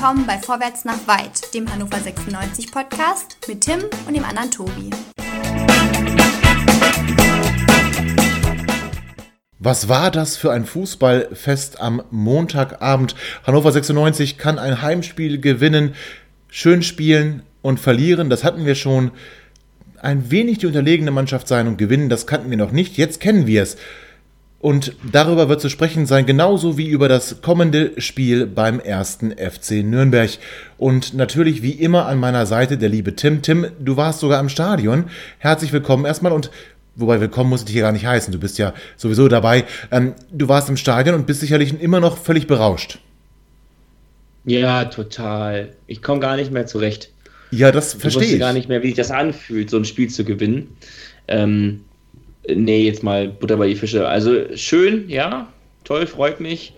willkommen bei Vorwärts nach Weit, dem Hannover 96 Podcast mit Tim und dem anderen Tobi. Was war das für ein Fußballfest am Montagabend? Hannover 96 kann ein Heimspiel gewinnen, schön spielen und verlieren. Das hatten wir schon. Ein wenig die unterlegene Mannschaft sein und gewinnen, das kannten wir noch nicht. Jetzt kennen wir es. Und darüber wird zu sprechen sein, genauso wie über das kommende Spiel beim ersten FC Nürnberg. Und natürlich wie immer an meiner Seite der liebe Tim. Tim, du warst sogar im Stadion. Herzlich willkommen erstmal und wobei willkommen muss ich dich hier gar nicht heißen. Du bist ja sowieso dabei. Ähm, du warst im Stadion und bist sicherlich immer noch völlig berauscht. Ja, total. Ich komme gar nicht mehr zurecht. Ja, das verstehe ich. Ich wusste gar nicht mehr, wie sich das anfühlt, so ein Spiel zu gewinnen. Ähm, nee, jetzt mal Butter bei die Fische. Also schön, ja, toll, freut mich,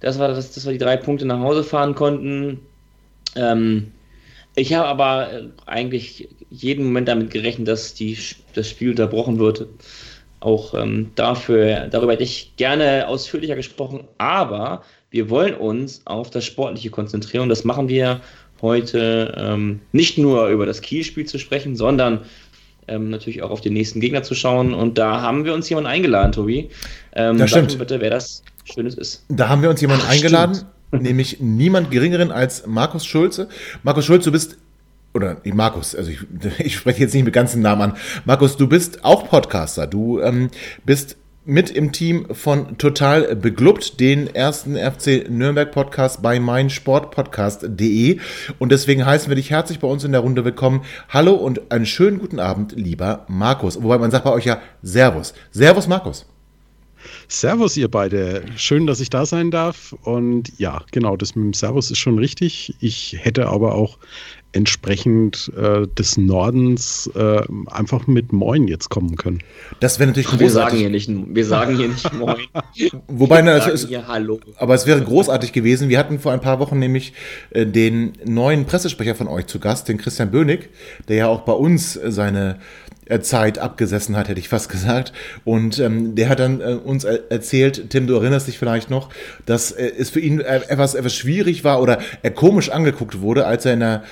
dass wir, dass, dass wir die drei Punkte nach Hause fahren konnten. Ähm, ich habe aber äh, eigentlich jeden Moment damit gerechnet, dass die, das Spiel unterbrochen wird. Auch ähm, dafür, darüber hätte ich gerne ausführlicher gesprochen, aber wir wollen uns auf das Sportliche konzentrieren und das machen wir heute ähm, nicht nur über das Kielspiel zu sprechen, sondern ähm, natürlich auch auf den nächsten Gegner zu schauen. Und da haben wir uns jemanden eingeladen, Tobi. Ähm, das stimmt. bitte, wer das Schönes ist. Da haben wir uns jemanden Ach, eingeladen, stimmt. nämlich niemand geringeren als Markus Schulze. Markus Schulze, du bist oder Markus, also ich, ich spreche jetzt nicht mit ganzen Namen an. Markus, du bist auch Podcaster. Du ähm, bist mit im Team von Total Beglubbt, den ersten FC Nürnberg Podcast bei meinsportpodcast.de. Und deswegen heißen wir dich herzlich bei uns in der Runde willkommen. Hallo und einen schönen guten Abend, lieber Markus. Wobei man sagt bei euch ja Servus. Servus, Markus. Servus, ihr beide. Schön, dass ich da sein darf. Und ja, genau, das mit dem Servus ist schon richtig. Ich hätte aber auch entsprechend äh, des Nordens äh, einfach mit Moin jetzt kommen können. Das wäre natürlich Ach, Wir sagen hier nicht, wir sagen hier nicht Moin. Wobei, na, es, hier Hallo. Aber es wäre großartig gewesen. Wir hatten vor ein paar Wochen nämlich äh, den neuen Pressesprecher von euch zu Gast, den Christian Bönig, der ja auch bei uns seine äh, Zeit abgesessen hat, hätte ich fast gesagt. Und ähm, der hat dann äh, uns erzählt, Tim, du erinnerst dich vielleicht noch, dass äh, es für ihn äh, etwas, etwas schwierig war oder er komisch angeguckt wurde, als er in der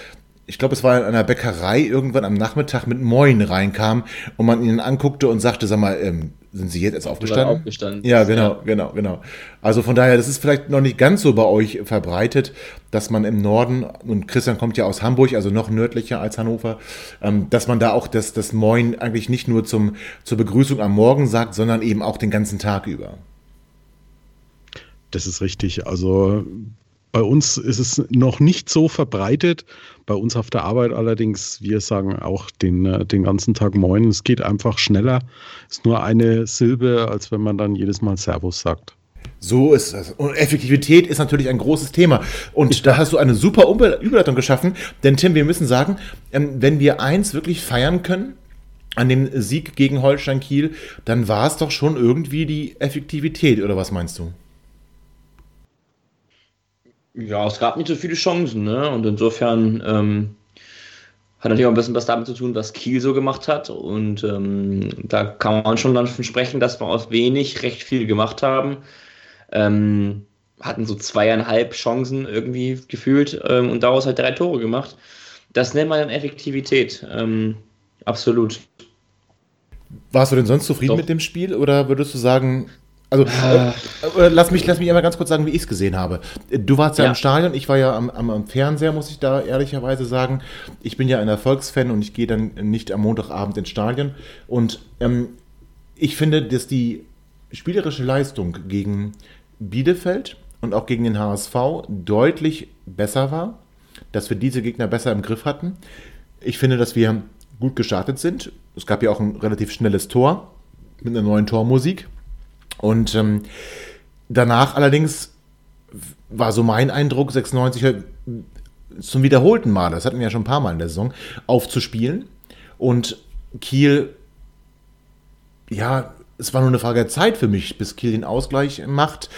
ich glaube, es war in einer Bäckerei irgendwann am Nachmittag mit Moin reinkam und man ihn anguckte und sagte, sag mal, ähm, sind Sie jetzt erst aufgestanden? aufgestanden? Ja, genau, ja. genau, genau. Also von daher, das ist vielleicht noch nicht ganz so bei euch verbreitet, dass man im Norden, und Christian kommt ja aus Hamburg, also noch nördlicher als Hannover, ähm, dass man da auch das, das Moin eigentlich nicht nur zum, zur Begrüßung am Morgen sagt, sondern eben auch den ganzen Tag über. Das ist richtig. Also bei uns ist es noch nicht so verbreitet. Bei uns auf der Arbeit allerdings, wir sagen auch den, äh, den ganzen Tag Moin. Es geht einfach schneller. Es ist nur eine Silbe, als wenn man dann jedes Mal Servus sagt. So ist es. Und Effektivität ist natürlich ein großes Thema. Und da hast du eine super Überleitung geschaffen. Denn Tim, wir müssen sagen, ähm, wenn wir eins wirklich feiern können, an dem Sieg gegen Holstein Kiel, dann war es doch schon irgendwie die Effektivität, oder was meinst du? Ja, es gab nicht so viele Chancen, ne? Und insofern ähm, hat natürlich auch ein bisschen was damit zu tun, was Kiel so gemacht hat. Und ähm, da kann man schon davon sprechen, dass wir aus wenig recht viel gemacht haben. Ähm, hatten so zweieinhalb Chancen irgendwie gefühlt ähm, und daraus halt drei Tore gemacht. Das nennt man dann Effektivität. Ähm, absolut. Warst du denn sonst zufrieden Doch. mit dem Spiel oder würdest du sagen, also äh, äh, lass mich lass mich einmal ganz kurz sagen, wie ich es gesehen habe. Du warst ja, ja, im Stadion, ich war ja am, am, am, Fernseher, muss ich da ehrlicherweise sagen. Ich bin ja ein Erfolgsfan und ich gehe dann nicht am Montagabend ins Stadion. Und ähm, ich finde, dass die spielerische Leistung gegen Bielefeld und auch gegen den HSV deutlich besser war, dass wir diese Gegner besser im Griff hatten. Ich finde, dass wir gut gestartet sind. Es gab ja auch ein relativ schnelles Tor mit einer neuen Tormusik. Und ähm, danach allerdings war so mein Eindruck, 96 halt zum wiederholten Mal, das hatten wir ja schon ein paar Mal in der Saison, aufzuspielen. Und Kiel, ja, es war nur eine Frage der Zeit für mich, bis Kiel den Ausgleich macht.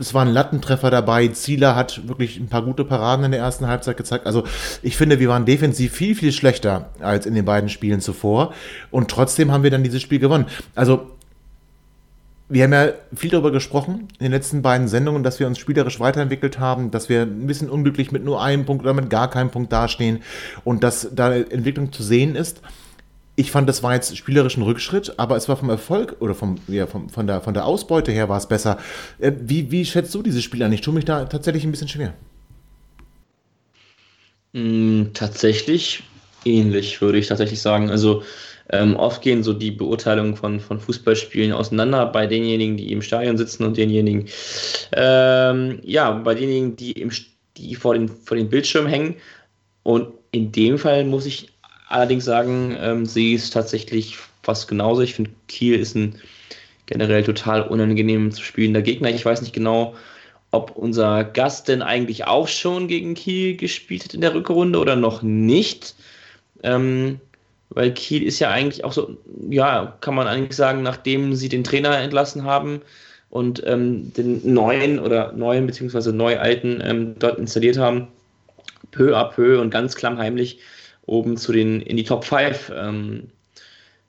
Es waren Lattentreffer dabei. Zieler hat wirklich ein paar gute Paraden in der ersten Halbzeit gezeigt. Also ich finde, wir waren defensiv viel, viel schlechter als in den beiden Spielen zuvor. Und trotzdem haben wir dann dieses Spiel gewonnen. Also wir haben ja viel darüber gesprochen in den letzten beiden Sendungen, dass wir uns spielerisch weiterentwickelt haben, dass wir ein bisschen unglücklich mit nur einem Punkt oder mit gar keinem Punkt dastehen und dass da Entwicklung zu sehen ist. Ich fand, das war jetzt spielerisch ein Rückschritt, aber es war vom Erfolg oder vom, ja, vom, von, der, von der Ausbeute her war es besser. Äh, wie, wie schätzt du dieses Spiel an? Ich tue mich da tatsächlich ein bisschen schwer. Mm, tatsächlich ähnlich, würde ich tatsächlich sagen. Also ähm, oft gehen so die Beurteilungen von, von Fußballspielen auseinander bei denjenigen, die im Stadion sitzen und denjenigen, ähm, ja, bei denjenigen, die, im, die vor, den, vor den Bildschirmen hängen. Und in dem Fall muss ich allerdings sagen, ähm, ich es tatsächlich fast genauso. Ich finde, Kiel ist ein generell total unangenehm zu spielender Gegner. Ich weiß nicht genau, ob unser Gast denn eigentlich auch schon gegen Kiel gespielt hat in der Rückrunde oder noch nicht. Ähm, weil Kiel ist ja eigentlich auch so, ja, kann man eigentlich sagen, nachdem sie den Trainer entlassen haben und ähm, den neuen oder neuen beziehungsweise neu alten ähm, dort installiert haben, peu à peu und ganz klammheimlich oben zu den in die Top 5 ähm,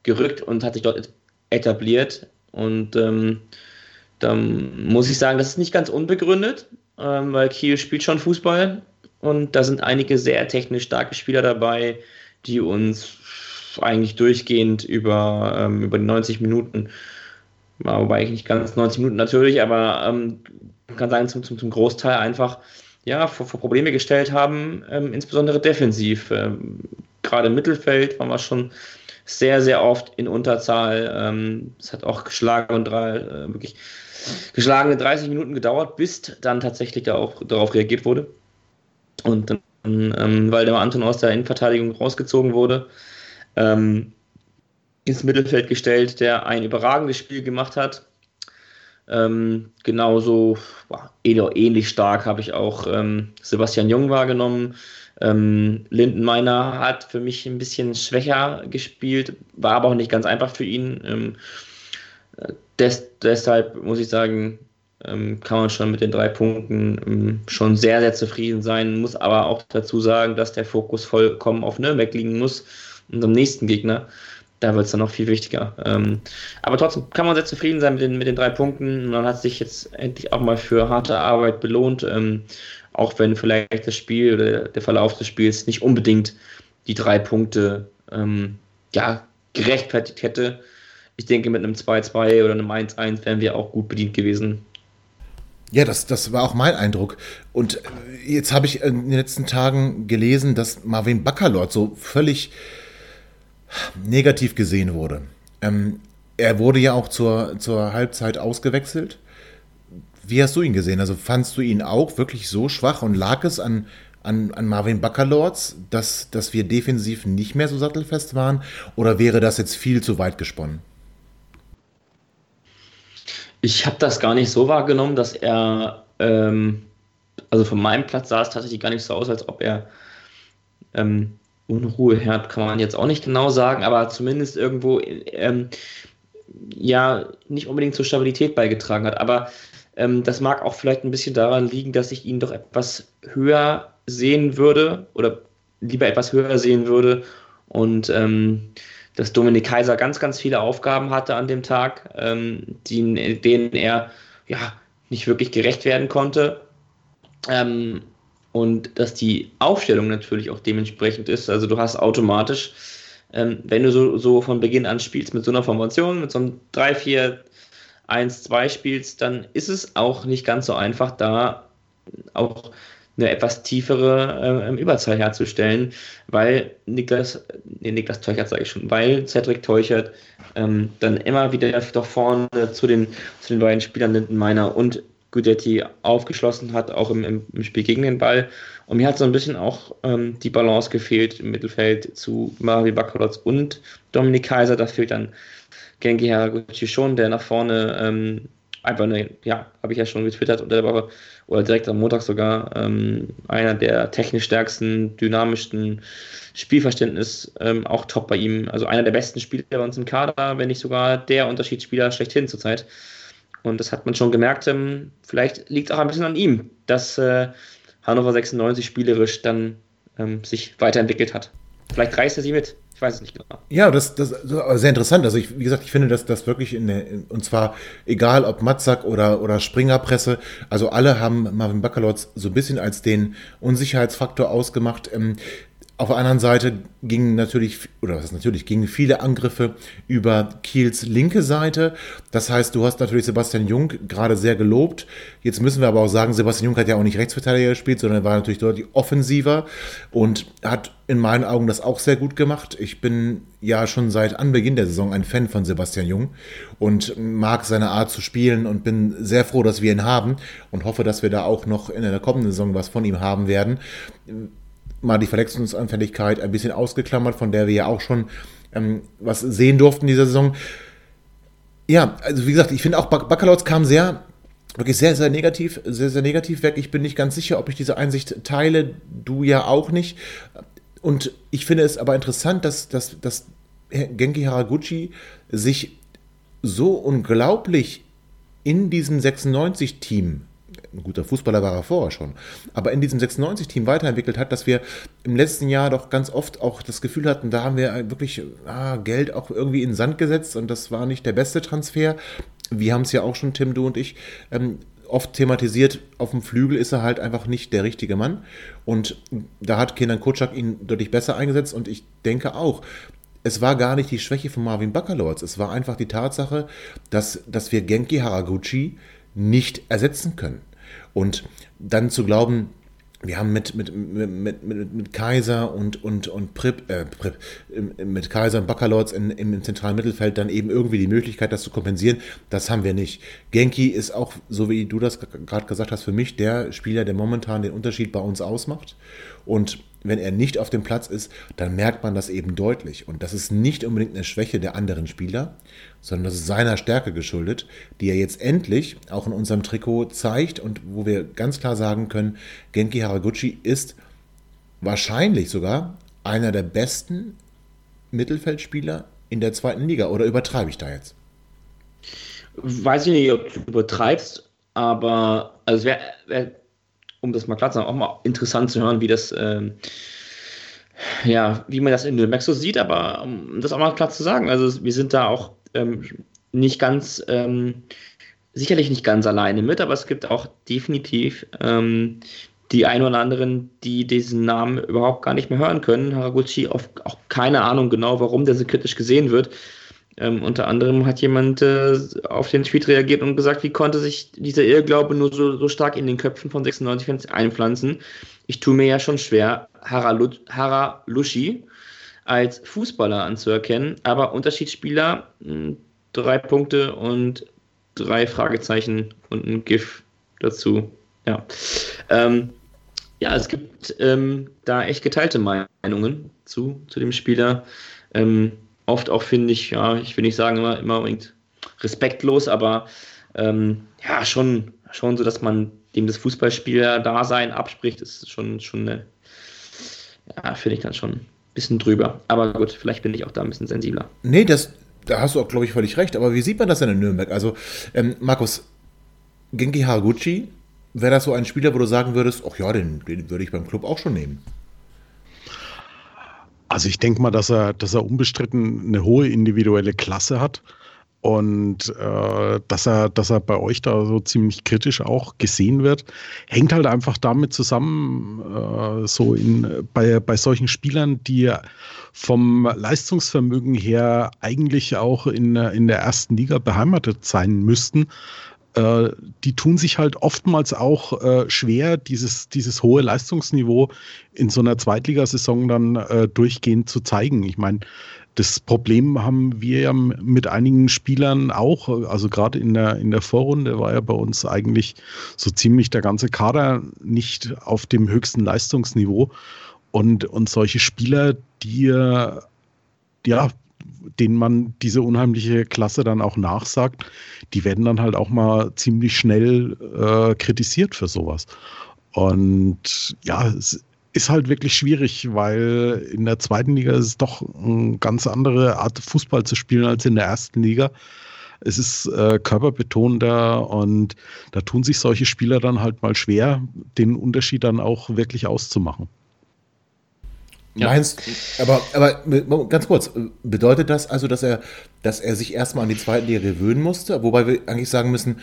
gerückt und hat sich dort etabliert. Und ähm, dann muss ich sagen, das ist nicht ganz unbegründet, ähm, weil Kiel spielt schon Fußball und da sind einige sehr technisch starke Spieler dabei, die uns eigentlich durchgehend über, ähm, über die 90 Minuten, wobei ich nicht ganz 90 Minuten natürlich, aber ähm, kann sagen, zum, zum, zum Großteil einfach ja, vor, vor Probleme gestellt haben, ähm, insbesondere defensiv. Ähm, Gerade im Mittelfeld waren wir schon sehr, sehr oft in Unterzahl. Ähm, es hat auch geschlagen und drei, äh, wirklich geschlagene 30 Minuten gedauert, bis dann tatsächlich da auch darauf reagiert wurde. Und dann, ähm, weil der Anton aus der Innenverteidigung rausgezogen wurde, ähm, ins Mittelfeld gestellt, der ein überragendes Spiel gemacht hat. Ähm, genauso boah, ähnlich stark habe ich auch ähm, Sebastian Jung wahrgenommen. Ähm, Lindenmeiner hat für mich ein bisschen schwächer gespielt, war aber auch nicht ganz einfach für ihn. Ähm, des, deshalb muss ich sagen, ähm, kann man schon mit den drei Punkten ähm, schon sehr, sehr zufrieden sein, muss aber auch dazu sagen, dass der Fokus vollkommen auf Nürnberg liegen muss unserem nächsten Gegner. Da wird es dann noch viel wichtiger. Ähm, aber trotzdem kann man sehr zufrieden sein mit den, mit den drei Punkten. Man hat sich jetzt endlich auch mal für harte Arbeit belohnt, ähm, auch wenn vielleicht das Spiel oder der Verlauf des Spiels nicht unbedingt die drei Punkte ähm, ja, gerechtfertigt hätte. Ich denke, mit einem 2-2 oder einem 1-1 wären wir auch gut bedient gewesen. Ja, das, das war auch mein Eindruck. Und jetzt habe ich in den letzten Tagen gelesen, dass Marvin Baccalord so völlig negativ gesehen wurde. Ähm, er wurde ja auch zur, zur Halbzeit ausgewechselt. Wie hast du ihn gesehen? Also fandst du ihn auch wirklich so schwach und lag es an, an, an Marvin Baccalords, dass, dass wir defensiv nicht mehr so sattelfest waren? Oder wäre das jetzt viel zu weit gesponnen? Ich habe das gar nicht so wahrgenommen, dass er, ähm, also von meinem Platz sah es tatsächlich gar nicht so aus, als ob er ähm, Unruheherd kann man jetzt auch nicht genau sagen, aber zumindest irgendwo ähm, ja nicht unbedingt zur Stabilität beigetragen hat. Aber ähm, das mag auch vielleicht ein bisschen daran liegen, dass ich ihn doch etwas höher sehen würde oder lieber etwas höher sehen würde und ähm, dass Dominik Kaiser ganz, ganz viele Aufgaben hatte an dem Tag, ähm, die, denen er ja nicht wirklich gerecht werden konnte. Ähm, und dass die Aufstellung natürlich auch dementsprechend ist. Also du hast automatisch, ähm, wenn du so, so von Beginn an spielst mit so einer Formation, mit so einem 3, 4, 1, 2 spielst, dann ist es auch nicht ganz so einfach, da auch eine etwas tiefere äh, Überzahl herzustellen, weil Niklas, nee, Niklas Teuchert sage ich schon, weil Cedric Teuchert ähm, dann immer wieder doch vorne zu den, zu den beiden Spielern Lindenmeiner und Gudetti aufgeschlossen hat, auch im, im, Spiel gegen den Ball. Und mir hat so ein bisschen auch ähm, die Balance gefehlt im Mittelfeld zu Mario Bakalotz und Dominik Kaiser. Da fehlt dann Genki Haraguchi schon, der nach vorne ähm, einfach eine, ja, habe ich ja schon getwittert unter der Woche oder direkt am Montag sogar, ähm, einer der technisch stärksten, dynamischsten Spielverständnis, ähm, auch top bei ihm. Also einer der besten Spieler bei uns im Kader, wenn nicht sogar der Unterschiedsspieler schlechthin zurzeit. Und das hat man schon gemerkt. Ähm, vielleicht liegt es auch ein bisschen an ihm, dass äh, Hannover 96 spielerisch dann ähm, sich weiterentwickelt hat. Vielleicht reißt er sie mit. Ich weiß es nicht genau. Ja, das, das ist sehr interessant. Also ich, wie gesagt, ich finde, dass das wirklich in der, und zwar egal ob Matzak oder, oder Springerpresse, also alle haben Marvin Baccalords so ein bisschen als den Unsicherheitsfaktor ausgemacht. Ähm, auf der anderen Seite gingen natürlich, oder was ist natürlich, gingen viele Angriffe über Kiels linke Seite. Das heißt, du hast natürlich Sebastian Jung gerade sehr gelobt. Jetzt müssen wir aber auch sagen, Sebastian Jung hat ja auch nicht Rechtsverteidiger gespielt, sondern war natürlich deutlich offensiver und hat in meinen Augen das auch sehr gut gemacht. Ich bin ja schon seit Anbeginn der Saison ein Fan von Sebastian Jung und mag seine Art zu spielen und bin sehr froh, dass wir ihn haben und hoffe, dass wir da auch noch in der kommenden Saison was von ihm haben werden mal die Verletzungsanfälligkeit ein bisschen ausgeklammert, von der wir ja auch schon ähm, was sehen durften in dieser Saison. Ja, also wie gesagt, ich finde auch Baccalords kam sehr, wirklich sehr, sehr negativ, sehr, sehr negativ weg. Ich bin nicht ganz sicher, ob ich diese Einsicht teile, du ja auch nicht. Und ich finde es aber interessant, dass, dass, dass Genki Haraguchi sich so unglaublich in diesem 96-Team ein guter Fußballer war er vorher schon, aber in diesem 96-Team weiterentwickelt hat, dass wir im letzten Jahr doch ganz oft auch das Gefühl hatten, da haben wir wirklich ah, Geld auch irgendwie in den Sand gesetzt und das war nicht der beste Transfer. Wir haben es ja auch schon, Tim, du und ich, ähm, oft thematisiert, auf dem Flügel ist er halt einfach nicht der richtige Mann. Und da hat Kenan Kutschak ihn deutlich besser eingesetzt und ich denke auch, es war gar nicht die Schwäche von Marvin Baccalords, es war einfach die Tatsache, dass, dass wir Genki Haraguchi nicht ersetzen können. Und dann zu glauben, wir haben mit, mit, mit, mit, mit Kaiser und, und, und Prip, äh, Prip, mit Kaiser und Baccalords in, im zentralen Mittelfeld dann eben irgendwie die Möglichkeit, das zu kompensieren. Das haben wir nicht. Genki ist auch, so wie du das gerade gesagt hast, für mich der Spieler, der momentan den Unterschied bei uns ausmacht. Und wenn er nicht auf dem Platz ist, dann merkt man das eben deutlich. Und das ist nicht unbedingt eine Schwäche der anderen Spieler, sondern das ist seiner Stärke geschuldet, die er jetzt endlich auch in unserem Trikot zeigt und wo wir ganz klar sagen können, Genki Haraguchi ist wahrscheinlich sogar einer der besten Mittelfeldspieler in der zweiten Liga. Oder übertreibe ich da jetzt? Weiß ich nicht, ob du übertreibst, aber also wäre wär um das mal klar zu sagen, auch mal interessant zu hören, wie das, ähm, ja, wie man das in Nürnberg so sieht, aber um das auch mal klar zu sagen, also wir sind da auch ähm, nicht ganz, ähm, sicherlich nicht ganz alleine mit, aber es gibt auch definitiv ähm, die ein oder anderen, die diesen Namen überhaupt gar nicht mehr hören können. Haraguchi, auch keine Ahnung genau, warum der so kritisch gesehen wird. Ähm, unter anderem hat jemand äh, auf den Tweet reagiert und gesagt, wie konnte sich dieser Irrglaube nur so, so stark in den Köpfen von 96 einpflanzen? Ich tue mir ja schon schwer, Haralushi als Fußballer anzuerkennen, aber Unterschiedsspieler, hm, drei Punkte und drei Fragezeichen und ein GIF dazu. Ja, ähm, ja es gibt ähm, da echt geteilte Meinungen zu, zu dem Spieler. Ähm, oft auch, finde ich, ja, ich will nicht sagen immer, immer unbedingt respektlos, aber ähm, ja, schon, schon so, dass man dem das Fußballspieler-Dasein abspricht, ist schon, schon eine, ja, finde ich dann schon ein bisschen drüber. Aber gut, vielleicht bin ich auch da ein bisschen sensibler. Nee, das, da hast du auch, glaube ich, völlig recht. Aber wie sieht man das denn in Nürnberg? Also, ähm, Markus, Genki Haraguchi, wäre das so ein Spieler, wo du sagen würdest, ach ja, den, den würde ich beim Club auch schon nehmen? Also ich denke mal, dass er, dass er unbestritten eine hohe individuelle Klasse hat und äh, dass er, dass er bei euch da so ziemlich kritisch auch gesehen wird, hängt halt einfach damit zusammen, äh, so in, bei, bei solchen Spielern, die vom Leistungsvermögen her eigentlich auch in, in der ersten Liga beheimatet sein müssten, äh, die tun sich halt oftmals auch äh, schwer, dieses, dieses hohe Leistungsniveau in so einer Zweitligasaison dann äh, durchgehend zu zeigen. Ich meine, das Problem haben wir ja mit einigen Spielern auch. Also gerade in der, in der Vorrunde war ja bei uns eigentlich so ziemlich der ganze Kader nicht auf dem höchsten Leistungsniveau. Und, und solche Spieler, die ja, denen man diese unheimliche Klasse dann auch nachsagt, die werden dann halt auch mal ziemlich schnell äh, kritisiert für sowas. Und ja, es ist halt wirklich schwierig, weil in der zweiten Liga ist es doch eine ganz andere Art Fußball zu spielen als in der ersten Liga. Es ist äh, körperbetonter und da tun sich solche Spieler dann halt mal schwer, den Unterschied dann auch wirklich auszumachen. Meinst, aber, aber ganz kurz, bedeutet das also, dass er, dass er sich erstmal an die zweite Liga gewöhnen musste? Wobei wir eigentlich sagen müssen,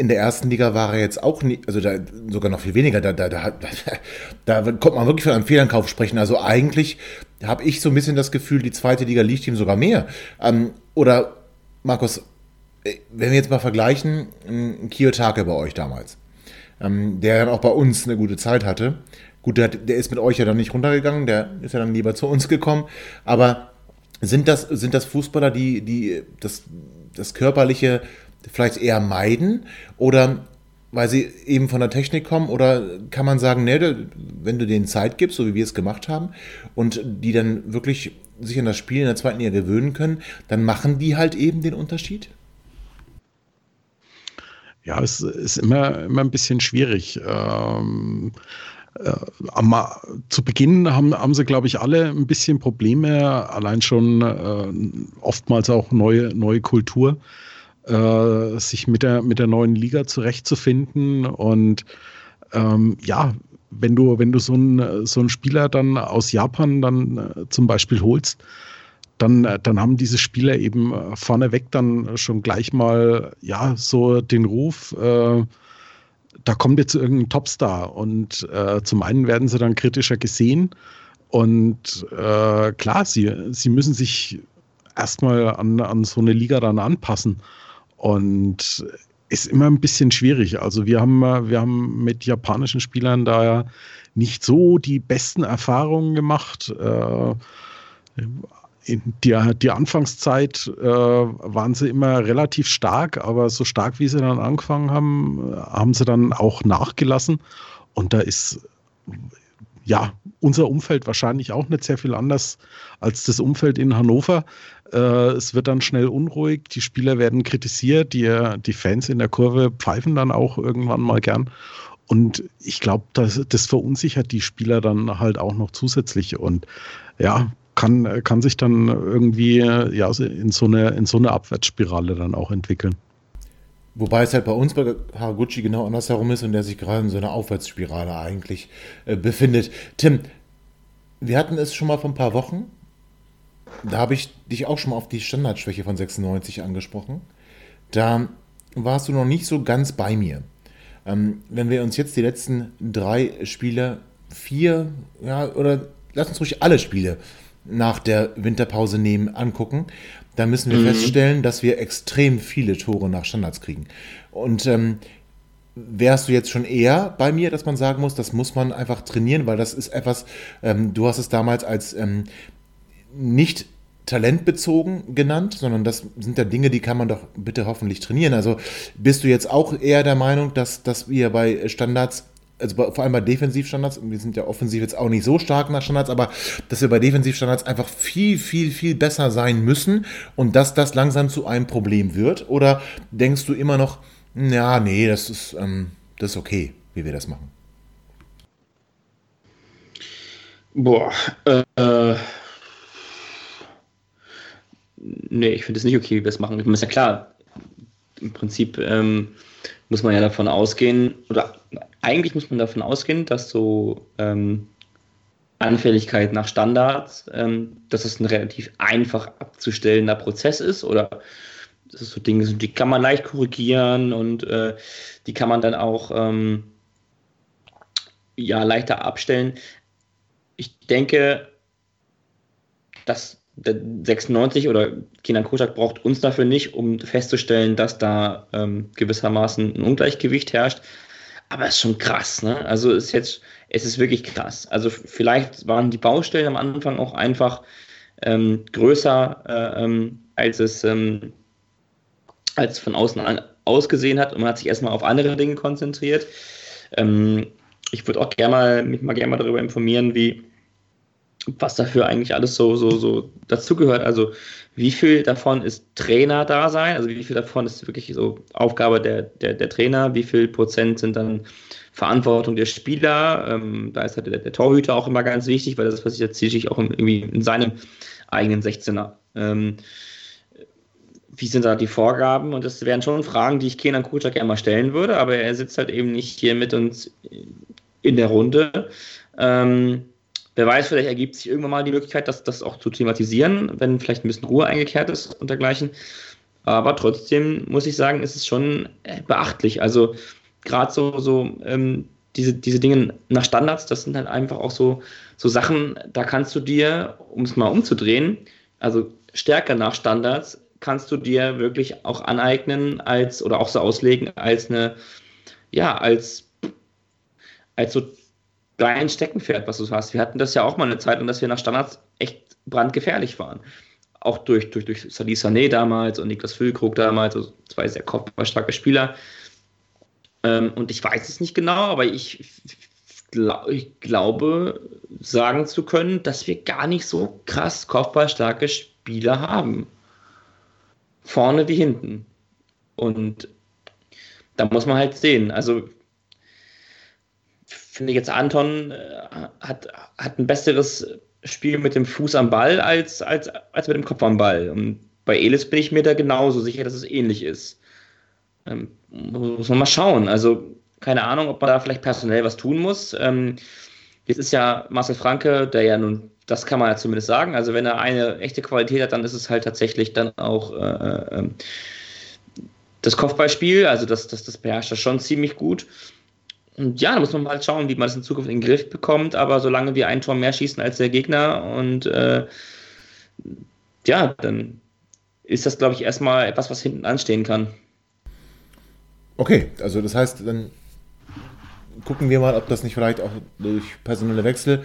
in der ersten Liga war er jetzt auch nicht, also da sogar noch viel weniger, da, da, da, da, da kommt man wirklich von einem Fehlankauf sprechen. Also eigentlich habe ich so ein bisschen das Gefühl, die zweite Liga liegt ihm sogar mehr. Ähm, oder Markus, äh, wenn wir jetzt mal vergleichen, Kiyotake bei euch damals, ähm, der dann auch bei uns eine gute Zeit hatte. Gut, der, der ist mit euch ja dann nicht runtergegangen, der ist ja dann lieber zu uns gekommen. Aber sind das, sind das Fußballer, die, die das, das Körperliche vielleicht eher meiden? Oder weil sie eben von der Technik kommen? Oder kann man sagen, ne, wenn du denen Zeit gibst, so wie wir es gemacht haben, und die dann wirklich sich an das Spiel in der zweiten Liga gewöhnen können, dann machen die halt eben den Unterschied? Ja, es ist immer, immer ein bisschen schwierig. Ähm, äh, zu Beginn haben, haben sie, glaube ich, alle ein bisschen Probleme, allein schon äh, oftmals auch neue, neue Kultur, äh, sich mit der, mit der neuen Liga zurechtzufinden. Und ähm, ja, wenn du, wenn du so einen so Spieler dann aus Japan dann äh, zum Beispiel holst, dann, äh, dann haben diese Spieler eben äh, vorneweg dann schon gleich mal ja so den Ruf, äh, da kommt jetzt irgendein Topstar. Und äh, zum einen werden sie dann kritischer gesehen. Und äh, klar, sie, sie müssen sich erstmal an, an so eine Liga dann anpassen. Und ist immer ein bisschen schwierig. Also wir haben, wir haben mit japanischen Spielern da ja nicht so die besten Erfahrungen gemacht. Äh, in die, die Anfangszeit äh, waren sie immer relativ stark, aber so stark wie sie dann angefangen haben, haben sie dann auch nachgelassen. Und da ist ja unser Umfeld wahrscheinlich auch nicht sehr viel anders als das Umfeld in Hannover. Äh, es wird dann schnell unruhig, die Spieler werden kritisiert, die, die Fans in der Kurve pfeifen dann auch irgendwann mal gern. Und ich glaube, das, das verunsichert die Spieler dann halt auch noch zusätzlich. Und ja, kann, kann sich dann irgendwie ja, in, so eine, in so eine Abwärtsspirale dann auch entwickeln. Wobei es halt bei uns bei Haraguchi genau andersherum ist und der sich gerade in so einer Aufwärtsspirale eigentlich äh, befindet. Tim, wir hatten es schon mal vor ein paar Wochen. Da habe ich dich auch schon mal auf die Standardschwäche von 96 angesprochen. Da warst du noch nicht so ganz bei mir. Ähm, wenn wir uns jetzt die letzten drei Spiele, vier, ja, oder lass uns ruhig alle Spiele nach der Winterpause nehmen, angucken, dann müssen wir mhm. feststellen, dass wir extrem viele Tore nach Standards kriegen. Und ähm, wärst du jetzt schon eher bei mir, dass man sagen muss, das muss man einfach trainieren, weil das ist etwas, ähm, du hast es damals als ähm, nicht talentbezogen genannt, sondern das sind ja Dinge, die kann man doch bitte hoffentlich trainieren. Also bist du jetzt auch eher der Meinung, dass, dass wir bei Standards also vor allem bei Defensivstandards, wir sind ja offensiv jetzt auch nicht so stark nach Standards, aber dass wir bei Defensivstandards einfach viel, viel, viel besser sein müssen und dass das langsam zu einem Problem wird? Oder denkst du immer noch, ja, nee, das ist, ähm, das ist okay, wie wir das machen? Boah, äh, nee, ich finde es nicht okay, wie wir es machen. Ist ja klar, im Prinzip ähm, muss man ja davon ausgehen, oder eigentlich muss man davon ausgehen, dass so ähm, Anfälligkeit nach Standards, ähm, dass es ein relativ einfach abzustellender Prozess ist oder das ist so Dinge die kann man leicht korrigieren und äh, die kann man dann auch ähm, ja leichter abstellen. Ich denke, dass 96 oder Kinan Kojak braucht uns dafür nicht, um festzustellen, dass da ähm, gewissermaßen ein Ungleichgewicht herrscht. Aber es ist schon krass, ne? Also ist jetzt, es ist wirklich krass. Also vielleicht waren die Baustellen am Anfang auch einfach ähm, größer, äh, ähm, als es ähm, als von außen an, ausgesehen hat und man hat sich erstmal auf andere Dinge konzentriert. Ähm, ich würde auch gerne mal, mich mal gerne mal darüber informieren, wie was dafür eigentlich alles so, so, so dazugehört. Also wie viel davon ist Trainer da sein? Also wie viel davon ist wirklich so Aufgabe der, der, der Trainer? Wie viel Prozent sind dann Verantwortung der Spieler? Ähm, da ist halt der, der, Torhüter auch immer ganz wichtig, weil das passiert sich auch irgendwie in seinem eigenen 16er. Ähm, wie sind da die Vorgaben? Und das wären schon Fragen, die ich Kenan Kutschak gerne mal stellen würde, aber er sitzt halt eben nicht hier mit uns in der Runde. Ähm, wer weiß, vielleicht ergibt sich irgendwann mal die Möglichkeit, das, das auch zu thematisieren, wenn vielleicht ein bisschen Ruhe eingekehrt ist und dergleichen. Aber trotzdem muss ich sagen, ist es schon äh, beachtlich. Also gerade so, so ähm, diese, diese Dinge nach Standards, das sind halt einfach auch so, so Sachen, da kannst du dir, um es mal umzudrehen, also stärker nach Standards, kannst du dir wirklich auch aneignen als oder auch so auslegen als eine, ja, als, als so dein Steckenpferd, was du hast. Wir hatten das ja auch mal eine Zeit, und dass wir nach Standards echt brandgefährlich waren. Auch durch, durch, durch Sadi Sané damals und Niklas Füllkrug damals, also zwei sehr kopfballstarke Spieler. Ähm, und ich weiß es nicht genau, aber ich, ich glaube, sagen zu können, dass wir gar nicht so krass kopfballstarke Spieler haben. Vorne wie hinten. Und da muss man halt sehen. Also finde jetzt Anton äh, hat, hat ein besseres Spiel mit dem Fuß am Ball als, als, als mit dem Kopf am Ball. Und bei Elis bin ich mir da genauso sicher, dass es ähnlich ist. Ähm, muss man mal schauen. Also keine Ahnung, ob man da vielleicht personell was tun muss. Ähm, jetzt ist ja Marcel Franke, der ja nun, das kann man ja zumindest sagen, also wenn er eine echte Qualität hat, dann ist es halt tatsächlich dann auch äh, äh, ähm, das Kopfballspiel, also das, das, das beherrscht er schon ziemlich gut. Und ja, da muss man mal schauen, wie man das in Zukunft in den Griff bekommt. Aber solange wir ein Tor mehr schießen als der Gegner und äh, ja, dann ist das, glaube ich, erstmal etwas, was hinten anstehen kann. Okay, also das heißt, dann gucken wir mal, ob das nicht vielleicht auch durch personelle Wechsel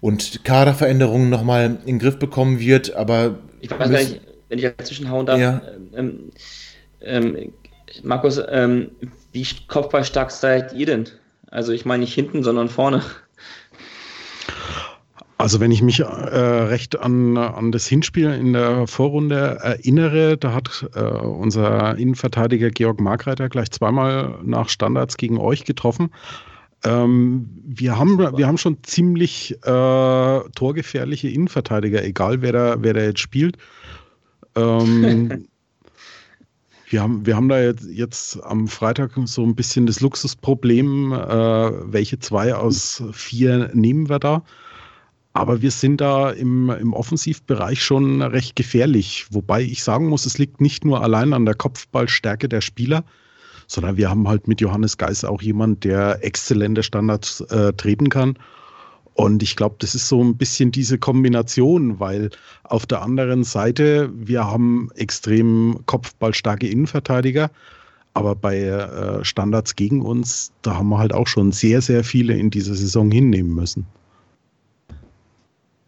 und Kaderveränderungen nochmal in den Griff bekommen wird. Aber ich weiß gar nicht, wenn ich dazwischen hauen darf. Ja. Ähm, ähm, Markus, ähm, wie kopfballstark seid ihr denn? Also ich meine nicht hinten, sondern vorne. Also wenn ich mich äh, recht an, an das Hinspiel in der Vorrunde erinnere, da hat äh, unser Innenverteidiger Georg Markreiter gleich zweimal nach Standards gegen euch getroffen. Ähm, wir, haben, wir haben schon ziemlich äh, torgefährliche Innenverteidiger, egal wer da, wer da jetzt spielt. Ähm, Wir haben, wir haben da jetzt, jetzt am Freitag so ein bisschen das Luxusproblem, äh, welche zwei aus vier nehmen wir da. Aber wir sind da im, im Offensivbereich schon recht gefährlich. Wobei ich sagen muss, es liegt nicht nur allein an der Kopfballstärke der Spieler, sondern wir haben halt mit Johannes Geis auch jemand, der exzellente Standards äh, treten kann und ich glaube, das ist so ein bisschen diese Kombination, weil auf der anderen Seite, wir haben extrem kopfballstarke Innenverteidiger, aber bei äh, Standards gegen uns, da haben wir halt auch schon sehr, sehr viele in dieser Saison hinnehmen müssen.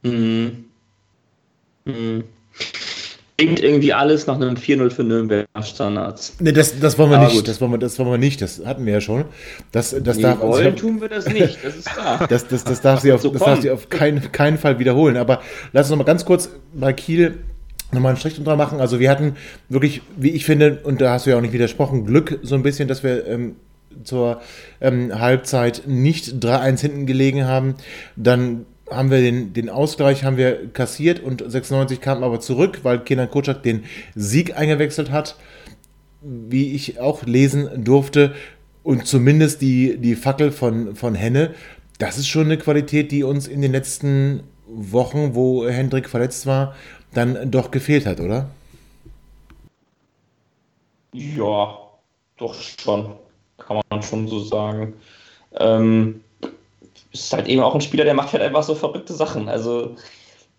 Mhm. Mhm klingt irgendwie alles nach einem 4-0 für Nürnberg Standards. Nee, das, das wollen wir Aber nicht. Das wollen wir, das wollen wir nicht. Das hatten wir ja schon. Das, das nee, darf wollen also, tun wir das nicht. Das ist klar. Das, das, das darf sie auf, so das darf sie auf keinen, keinen Fall wiederholen. Aber lass uns noch mal ganz kurz bei Kiel nochmal einen Strich drunter machen. Also wir hatten wirklich, wie ich finde, und da hast du ja auch nicht widersprochen, Glück so ein bisschen, dass wir ähm, zur ähm, Halbzeit nicht 3-1 hinten gelegen haben. Dann haben wir den, den Ausgleich haben wir kassiert und 96 kam aber zurück, weil Kenan Kocak den Sieg eingewechselt hat, wie ich auch lesen durfte. Und zumindest die, die Fackel von, von Henne, das ist schon eine Qualität, die uns in den letzten Wochen, wo Hendrik verletzt war, dann doch gefehlt hat, oder? Ja, doch schon. Kann man schon so sagen. Ähm, ist halt eben auch ein Spieler, der macht halt einfach so verrückte Sachen. Also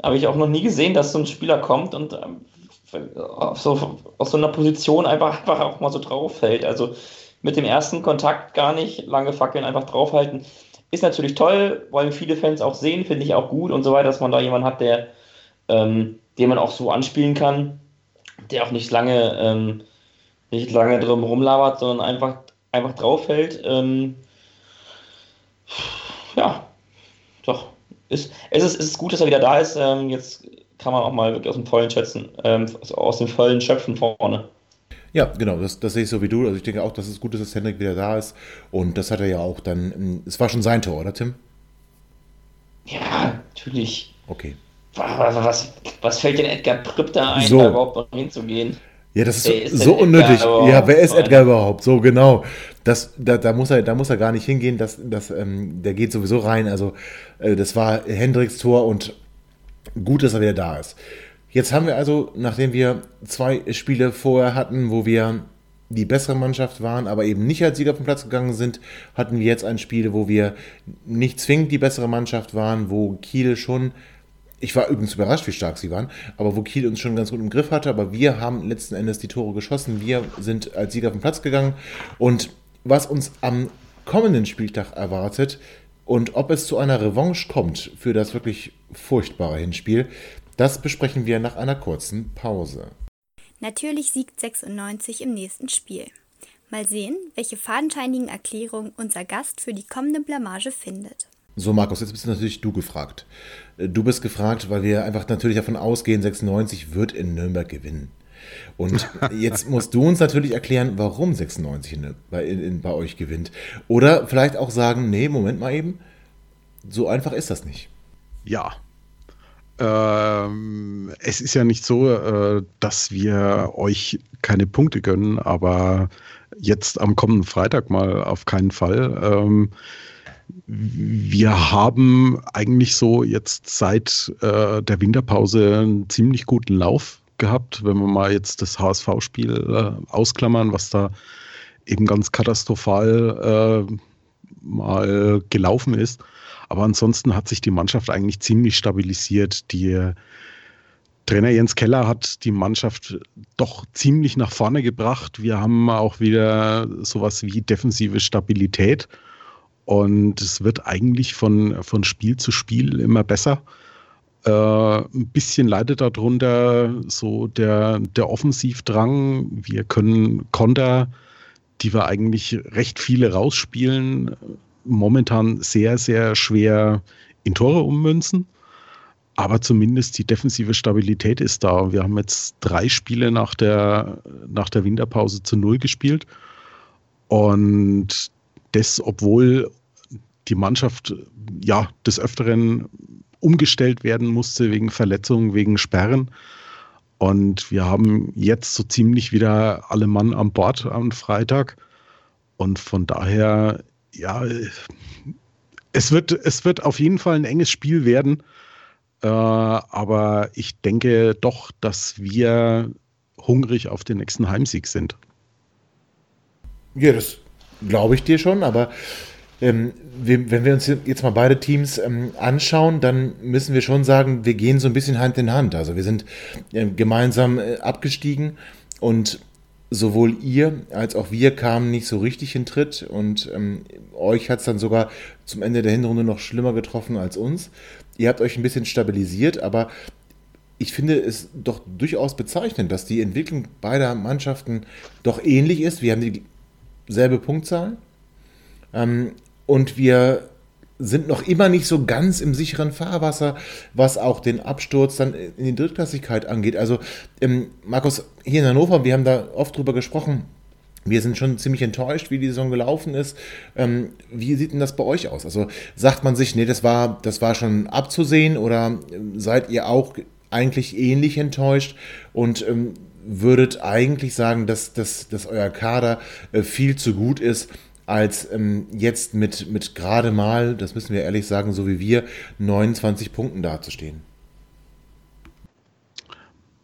habe ich auch noch nie gesehen, dass so ein Spieler kommt und ähm, auf so, aus so einer Position einfach, einfach auch mal so draufhält. Also mit dem ersten Kontakt gar nicht lange fackeln, einfach draufhalten. Ist natürlich toll, wollen viele Fans auch sehen, finde ich auch gut und so weiter, dass man da jemanden hat, der, ähm, den man auch so anspielen kann, der auch nicht lange, ähm, nicht lange drum rumlabert, sondern einfach, einfach draufhält. Ähm, ja, doch. Ist, es, ist, es ist gut, dass er wieder da ist. Ähm, jetzt kann man auch mal wirklich aus dem Vollen schätzen, ähm, aus dem Vollen schöpfen vorne. Ja, genau, das, das sehe ich so wie du. Also ich denke auch, dass es gut ist, dass Hendrik wieder da ist. Und das hat er ja auch dann. Ähm, es war schon sein Tor, oder Tim? Ja, natürlich. Okay. Was, was, was fällt denn Edgar Pripp da ein, so. da überhaupt hinzugehen? Ja, das ist, ist so unnötig. Ja, wer ist Edgar überhaupt? So genau. Das, da, da, muss er, da muss er gar nicht hingehen. Das, das, ähm, der geht sowieso rein. Also äh, das war Hendricks Tor und gut, dass er wieder da ist. Jetzt haben wir also, nachdem wir zwei Spiele vorher hatten, wo wir die bessere Mannschaft waren, aber eben nicht als Sieger vom Platz gegangen sind, hatten wir jetzt ein Spiel, wo wir nicht zwingend die bessere Mannschaft waren, wo Kiel schon ich war übrigens überrascht, wie stark sie waren, aber wo Kiel uns schon ganz gut im Griff hatte. Aber wir haben letzten Endes die Tore geschossen. Wir sind als Sieger auf den Platz gegangen. Und was uns am kommenden Spieltag erwartet und ob es zu einer Revanche kommt für das wirklich furchtbare Hinspiel, das besprechen wir nach einer kurzen Pause. Natürlich siegt 96 im nächsten Spiel. Mal sehen, welche fadenscheinigen Erklärungen unser Gast für die kommende Blamage findet. So, Markus, jetzt bist natürlich du gefragt. Äh, du bist gefragt, weil wir einfach natürlich davon ausgehen, 96 wird in Nürnberg gewinnen. Und jetzt musst du uns natürlich erklären, warum 96 in, bei, in, bei euch gewinnt. Oder vielleicht auch sagen, nee, Moment mal eben, so einfach ist das nicht. Ja. Ähm, es ist ja nicht so, äh, dass wir euch keine Punkte gönnen, aber jetzt am kommenden Freitag mal auf keinen Fall. Ähm, wir haben eigentlich so jetzt seit äh, der Winterpause einen ziemlich guten Lauf gehabt, wenn wir mal jetzt das HSV-Spiel äh, ausklammern, was da eben ganz katastrophal äh, mal gelaufen ist. Aber ansonsten hat sich die Mannschaft eigentlich ziemlich stabilisiert. Die Trainer Jens Keller hat die Mannschaft doch ziemlich nach vorne gebracht. Wir haben auch wieder sowas wie defensive Stabilität. Und es wird eigentlich von, von Spiel zu Spiel immer besser. Äh, ein bisschen leidet darunter so der, der Offensivdrang. Wir können Konter, die wir eigentlich recht viele rausspielen, momentan sehr, sehr schwer in Tore ummünzen. Aber zumindest die defensive Stabilität ist da. Wir haben jetzt drei Spiele nach der, nach der Winterpause zu Null gespielt. Und das, obwohl die Mannschaft ja des Öfteren umgestellt werden musste wegen Verletzungen, wegen Sperren. Und wir haben jetzt so ziemlich wieder alle Mann an Bord am Freitag. Und von daher, ja, es wird, es wird auf jeden Fall ein enges Spiel werden. Äh, aber ich denke doch, dass wir hungrig auf den nächsten Heimsieg sind. Ja, das glaube ich dir schon, aber ähm, wir, wenn wir uns jetzt mal beide Teams ähm, anschauen, dann müssen wir schon sagen, wir gehen so ein bisschen Hand in Hand. Also wir sind äh, gemeinsam äh, abgestiegen und sowohl ihr als auch wir kamen nicht so richtig in Tritt und ähm, euch hat es dann sogar zum Ende der Hinrunde noch schlimmer getroffen als uns. Ihr habt euch ein bisschen stabilisiert, aber ich finde es doch durchaus bezeichnend, dass die Entwicklung beider Mannschaften doch ähnlich ist. Wir haben dieselbe Punktzahl. Ähm, und wir sind noch immer nicht so ganz im sicheren Fahrwasser, was auch den Absturz dann in die Drittklassigkeit angeht. Also, ähm, Markus, hier in Hannover, wir haben da oft drüber gesprochen. Wir sind schon ziemlich enttäuscht, wie die Saison gelaufen ist. Ähm, wie sieht denn das bei euch aus? Also sagt man sich, nee, das war, das war schon abzusehen oder ähm, seid ihr auch eigentlich ähnlich enttäuscht und ähm, würdet eigentlich sagen, dass, dass, dass euer Kader äh, viel zu gut ist, als ähm, jetzt mit, mit gerade mal, das müssen wir ehrlich sagen, so wie wir, 29 Punkten dazustehen.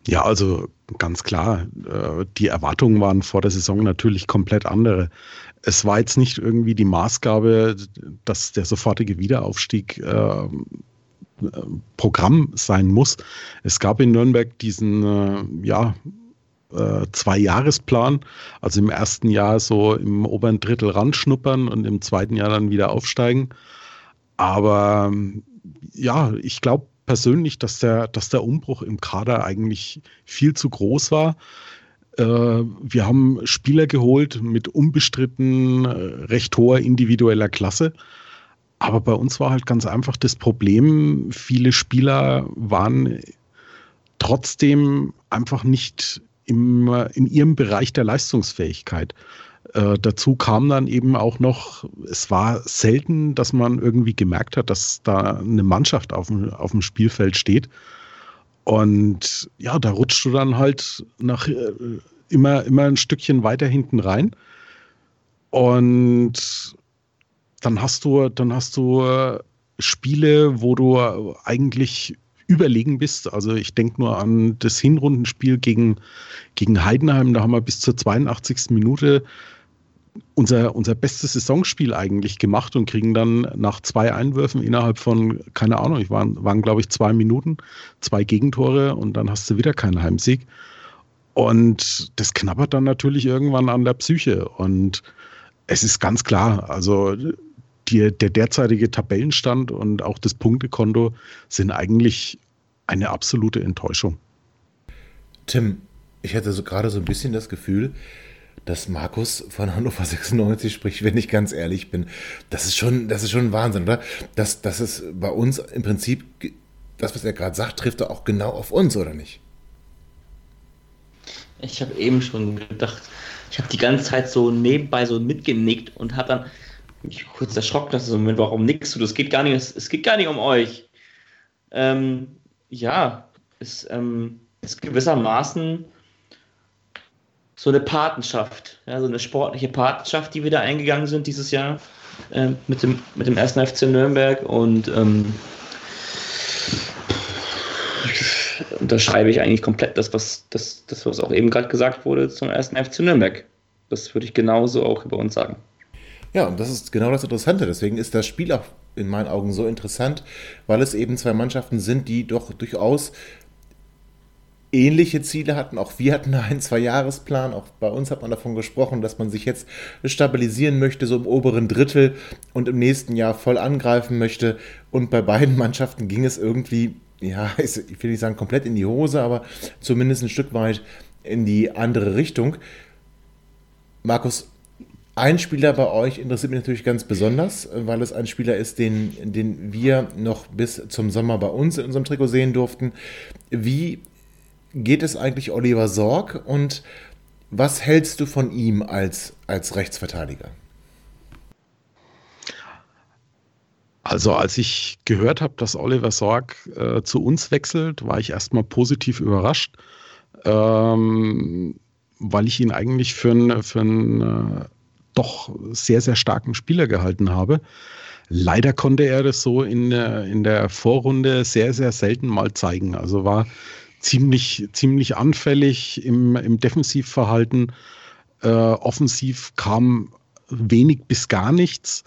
Ja, also ganz klar, äh, die Erwartungen waren vor der Saison natürlich komplett andere. Es war jetzt nicht irgendwie die Maßgabe, dass der sofortige Wiederaufstieg äh, Programm sein muss. Es gab in Nürnberg diesen äh, ja, äh, Zwei-Jahresplan. Also im ersten Jahr so im oberen Drittel ranschnuppern und im zweiten Jahr dann wieder aufsteigen. Aber ja, ich glaube persönlich, dass der, dass der Umbruch im Kader eigentlich viel zu groß war. Äh, wir haben Spieler geholt mit unbestritten äh, recht hoher individueller Klasse. Aber bei uns war halt ganz einfach das Problem, viele Spieler waren trotzdem einfach nicht im, in ihrem Bereich der Leistungsfähigkeit. Äh, dazu kam dann eben auch noch, es war selten, dass man irgendwie gemerkt hat, dass da eine Mannschaft auf dem, auf dem Spielfeld steht. Und ja, da rutscht du dann halt nach, äh, immer, immer ein Stückchen weiter hinten rein. Und dann hast du, dann hast du Spiele, wo du eigentlich überlegen bist. Also ich denke nur an das Hinrundenspiel gegen, gegen Heidenheim. Da haben wir bis zur 82. Minute unser, unser bestes Saisonspiel eigentlich gemacht und kriegen dann nach zwei Einwürfen innerhalb von, keine Ahnung, ich waren, waren glaube ich zwei Minuten, zwei Gegentore und dann hast du wieder keinen Heimsieg. Und das knabbert dann natürlich irgendwann an der Psyche. Und es ist ganz klar, also die, der derzeitige Tabellenstand und auch das Punktekonto sind eigentlich eine absolute Enttäuschung. Tim, ich hatte so gerade so ein bisschen das Gefühl, dass Markus von Hannover 96 spricht, wenn ich ganz ehrlich bin. Das ist schon, das ist schon ein Wahnsinn, oder? Das, das ist bei uns im Prinzip, das, was er gerade sagt, trifft er auch genau auf uns, oder nicht? Ich habe eben schon gedacht, ich habe die ganze Zeit so nebenbei so mitgenickt und habe dann mich kurz erschrocken, dass so, Moment, warum nickst du? Das geht gar nicht, es, es geht gar nicht um euch. Ähm, ja, es ähm, ist gewissermaßen so eine Patenschaft, ja, so eine sportliche Patenschaft, die wir da eingegangen sind dieses Jahr äh, mit, dem, mit dem ersten FC Nürnberg und ähm, da schreibe ich eigentlich komplett das, was, das, das, was auch eben gerade gesagt wurde zum ersten FC Nürnberg. Das würde ich genauso auch über uns sagen. Ja, und das ist genau das Interessante. Deswegen ist das Spiel auch in meinen Augen so interessant, weil es eben zwei Mannschaften sind, die doch durchaus ähnliche Ziele hatten. Auch wir hatten einen Zwei-Jahres-Plan. Auch bei uns hat man davon gesprochen, dass man sich jetzt stabilisieren möchte, so im oberen Drittel und im nächsten Jahr voll angreifen möchte. Und bei beiden Mannschaften ging es irgendwie, ja, ich will nicht sagen komplett in die Hose, aber zumindest ein Stück weit in die andere Richtung. Markus, ein Spieler bei euch interessiert mich natürlich ganz besonders, weil es ein Spieler ist, den, den wir noch bis zum Sommer bei uns in unserem Trikot sehen durften. Wie geht es eigentlich Oliver Sorg und was hältst du von ihm als, als Rechtsverteidiger? Also als ich gehört habe, dass Oliver Sorg äh, zu uns wechselt, war ich erstmal positiv überrascht, ähm, weil ich ihn eigentlich für einen doch sehr, sehr starken Spieler gehalten habe. Leider konnte er das so in, in der Vorrunde sehr, sehr selten mal zeigen. Also war ziemlich, ziemlich anfällig im, im Defensivverhalten. Äh, offensiv kam wenig bis gar nichts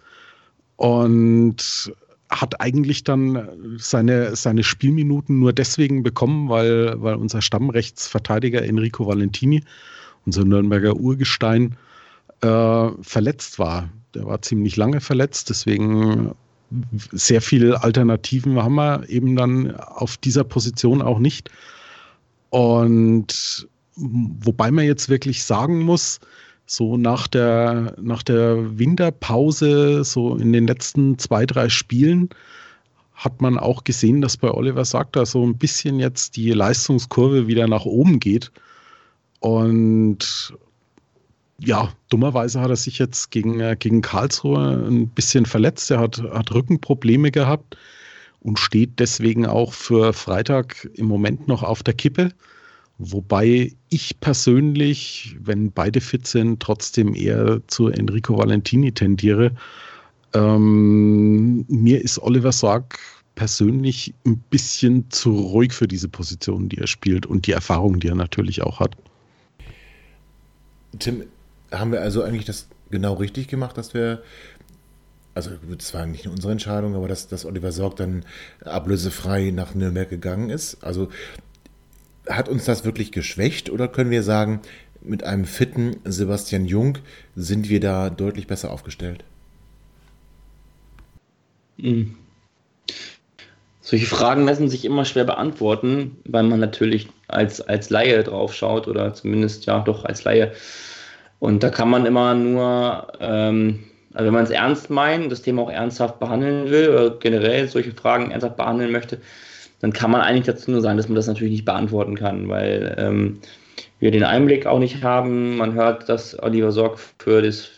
und hat eigentlich dann seine, seine Spielminuten nur deswegen bekommen, weil, weil unser Stammrechtsverteidiger Enrico Valentini, unser Nürnberger Urgestein, äh, verletzt war. Der war ziemlich lange verletzt, deswegen sehr viele Alternativen haben wir eben dann auf dieser Position auch nicht. Und wobei man jetzt wirklich sagen muss, so nach der, nach der Winterpause, so in den letzten zwei, drei Spielen, hat man auch gesehen, dass bei Oliver sagt, da so ein bisschen jetzt die Leistungskurve wieder nach oben geht. Und ja, dummerweise hat er sich jetzt gegen, äh, gegen Karlsruhe ein bisschen verletzt. Er hat, hat Rückenprobleme gehabt und steht deswegen auch für Freitag im Moment noch auf der Kippe. Wobei ich persönlich, wenn beide fit sind, trotzdem eher zu Enrico Valentini tendiere. Ähm, mir ist Oliver Sorg persönlich ein bisschen zu ruhig für diese Position, die er spielt und die Erfahrung, die er natürlich auch hat. Tim, haben wir also eigentlich das genau richtig gemacht, dass wir also das war nicht unsere Entscheidung, aber dass, dass Oliver Sorg dann ablösefrei nach Nürnberg gegangen ist. Also hat uns das wirklich geschwächt oder können wir sagen, mit einem fitten Sebastian Jung sind wir da deutlich besser aufgestellt? Mhm. Solche Fragen lassen sich immer schwer beantworten, weil man natürlich als, als Laie drauf schaut oder zumindest ja doch als Laie. Und da kann man immer nur ähm, also wenn man es ernst meint, das Thema auch ernsthaft behandeln will oder generell solche Fragen ernsthaft behandeln möchte, dann kann man eigentlich dazu nur sagen, dass man das natürlich nicht beantworten kann, weil ähm, wir den Einblick auch nicht haben. Man hört, dass Oliver Sorg für das,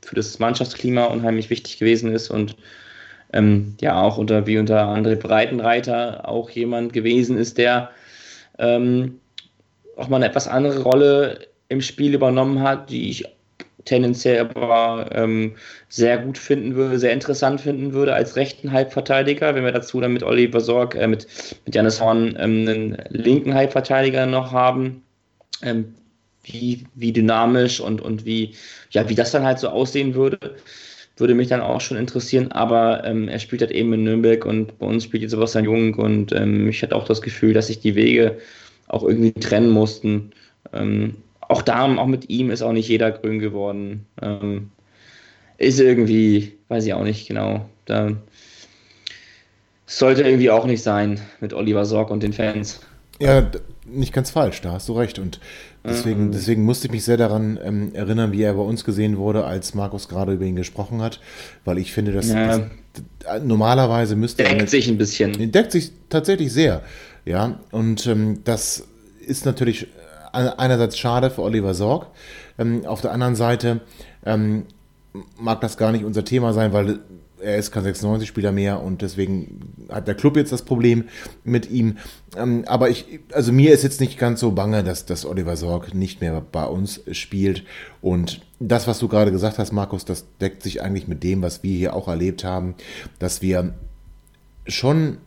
für das Mannschaftsklima unheimlich wichtig gewesen ist und ähm, ja auch unter wie unter André Breitenreiter auch jemand gewesen ist, der ähm, auch mal eine etwas andere Rolle im Spiel übernommen hat, die ich tendenziell aber ähm, sehr gut finden würde, sehr interessant finden würde als rechten Halbverteidiger. Wenn wir dazu dann mit Oliver Sorg, äh, mit, mit Janis Horn ähm, einen linken Halbverteidiger noch haben, ähm, wie, wie dynamisch und, und wie, ja, wie das dann halt so aussehen würde, würde mich dann auch schon interessieren. Aber ähm, er spielt halt eben in Nürnberg und bei uns spielt jetzt Sebastian Jung und ähm, ich hatte auch das Gefühl, dass sich die Wege auch irgendwie trennen mussten. Ähm, auch da, auch mit ihm ist auch nicht jeder grün geworden. Ähm, ist irgendwie, weiß ich auch nicht genau. Da sollte irgendwie auch nicht sein mit Oliver Sorg und den Fans. Ja, nicht ganz falsch, da hast du recht. Und deswegen, mhm. deswegen musste ich mich sehr daran ähm, erinnern, wie er bei uns gesehen wurde, als Markus gerade über ihn gesprochen hat, weil ich finde, dass, ja. das, normalerweise müsste deckt er. Deckt sich ein bisschen. Deckt sich tatsächlich sehr. Ja, und ähm, das ist natürlich einerseits schade für Oliver Sorg, ähm, auf der anderen Seite ähm, mag das gar nicht unser Thema sein, weil er ist kein 96-Spieler mehr und deswegen hat der Club jetzt das Problem mit ihm. Ähm, aber ich, also mir ist jetzt nicht ganz so bange, dass, dass Oliver Sorg nicht mehr bei uns spielt. Und das, was du gerade gesagt hast, Markus, das deckt sich eigentlich mit dem, was wir hier auch erlebt haben, dass wir schon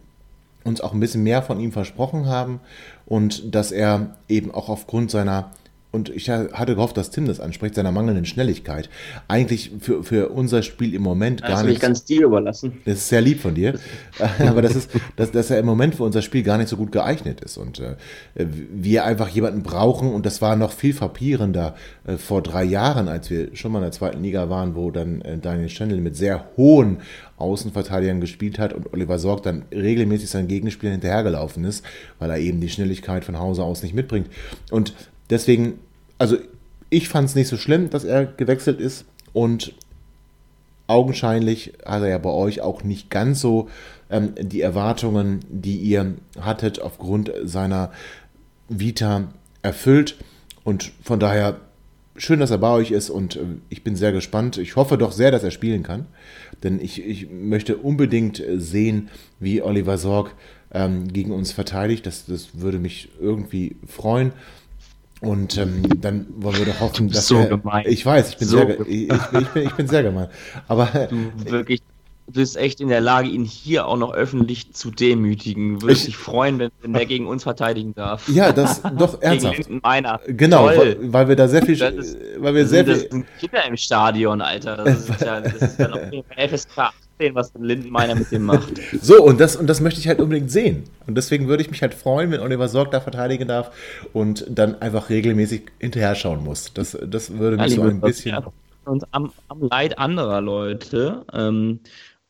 uns auch ein bisschen mehr von ihm versprochen haben und dass er eben auch aufgrund seiner und ich hatte gehofft, dass Tim das anspricht, seiner mangelnden Schnelligkeit. Eigentlich für, für unser Spiel im Moment das gar nicht. ganz dir überlassen. Das ist sehr lieb von dir. Aber das ist, dass, dass er im Moment für unser Spiel gar nicht so gut geeignet ist. Und äh, wir einfach jemanden brauchen, und das war noch viel frappierender äh, vor drei Jahren, als wir schon mal in der zweiten Liga waren, wo dann äh, Daniel Schendl mit sehr hohen Außenverteidigern gespielt hat und Oliver Sorg dann regelmäßig seinen Gegenspielern hinterhergelaufen ist, weil er eben die Schnelligkeit von Hause aus nicht mitbringt. Und Deswegen, also ich fand es nicht so schlimm, dass er gewechselt ist und augenscheinlich hat er ja bei euch auch nicht ganz so ähm, die Erwartungen, die ihr hattet, aufgrund seiner Vita erfüllt. Und von daher schön, dass er bei euch ist und äh, ich bin sehr gespannt. Ich hoffe doch sehr, dass er spielen kann, denn ich, ich möchte unbedingt sehen, wie Oliver Sorg ähm, gegen uns verteidigt. Das, das würde mich irgendwie freuen. Und ähm, dann wollen wir doch hoffen, dass so er, gemein. Ich weiß, ich bin so sehr, ich, ich, bin, ich bin sehr gemein. Aber du wirklich bist echt in der Lage, ihn hier auch noch öffentlich zu demütigen. Würde ich, dich freuen, wenn, wenn der gegen uns verteidigen darf. Ja, das doch ernsthaft. Gegen meiner. Genau, weil, weil, wir da sehr viel, ist, weil wir sehr das viel. Das sind Kinder im Stadion, Alter. Das ist ja, das ist ja noch FSK sehen, was Lindenmeiner mit dem macht. So, und das, und das möchte ich halt unbedingt sehen. Und deswegen würde ich mich halt freuen, wenn Oliver Sorg da verteidigen darf und dann einfach regelmäßig hinterher schauen muss. Das, das würde mich ja, so ein bisschen. Und am, am, Leid anderer Leute ähm,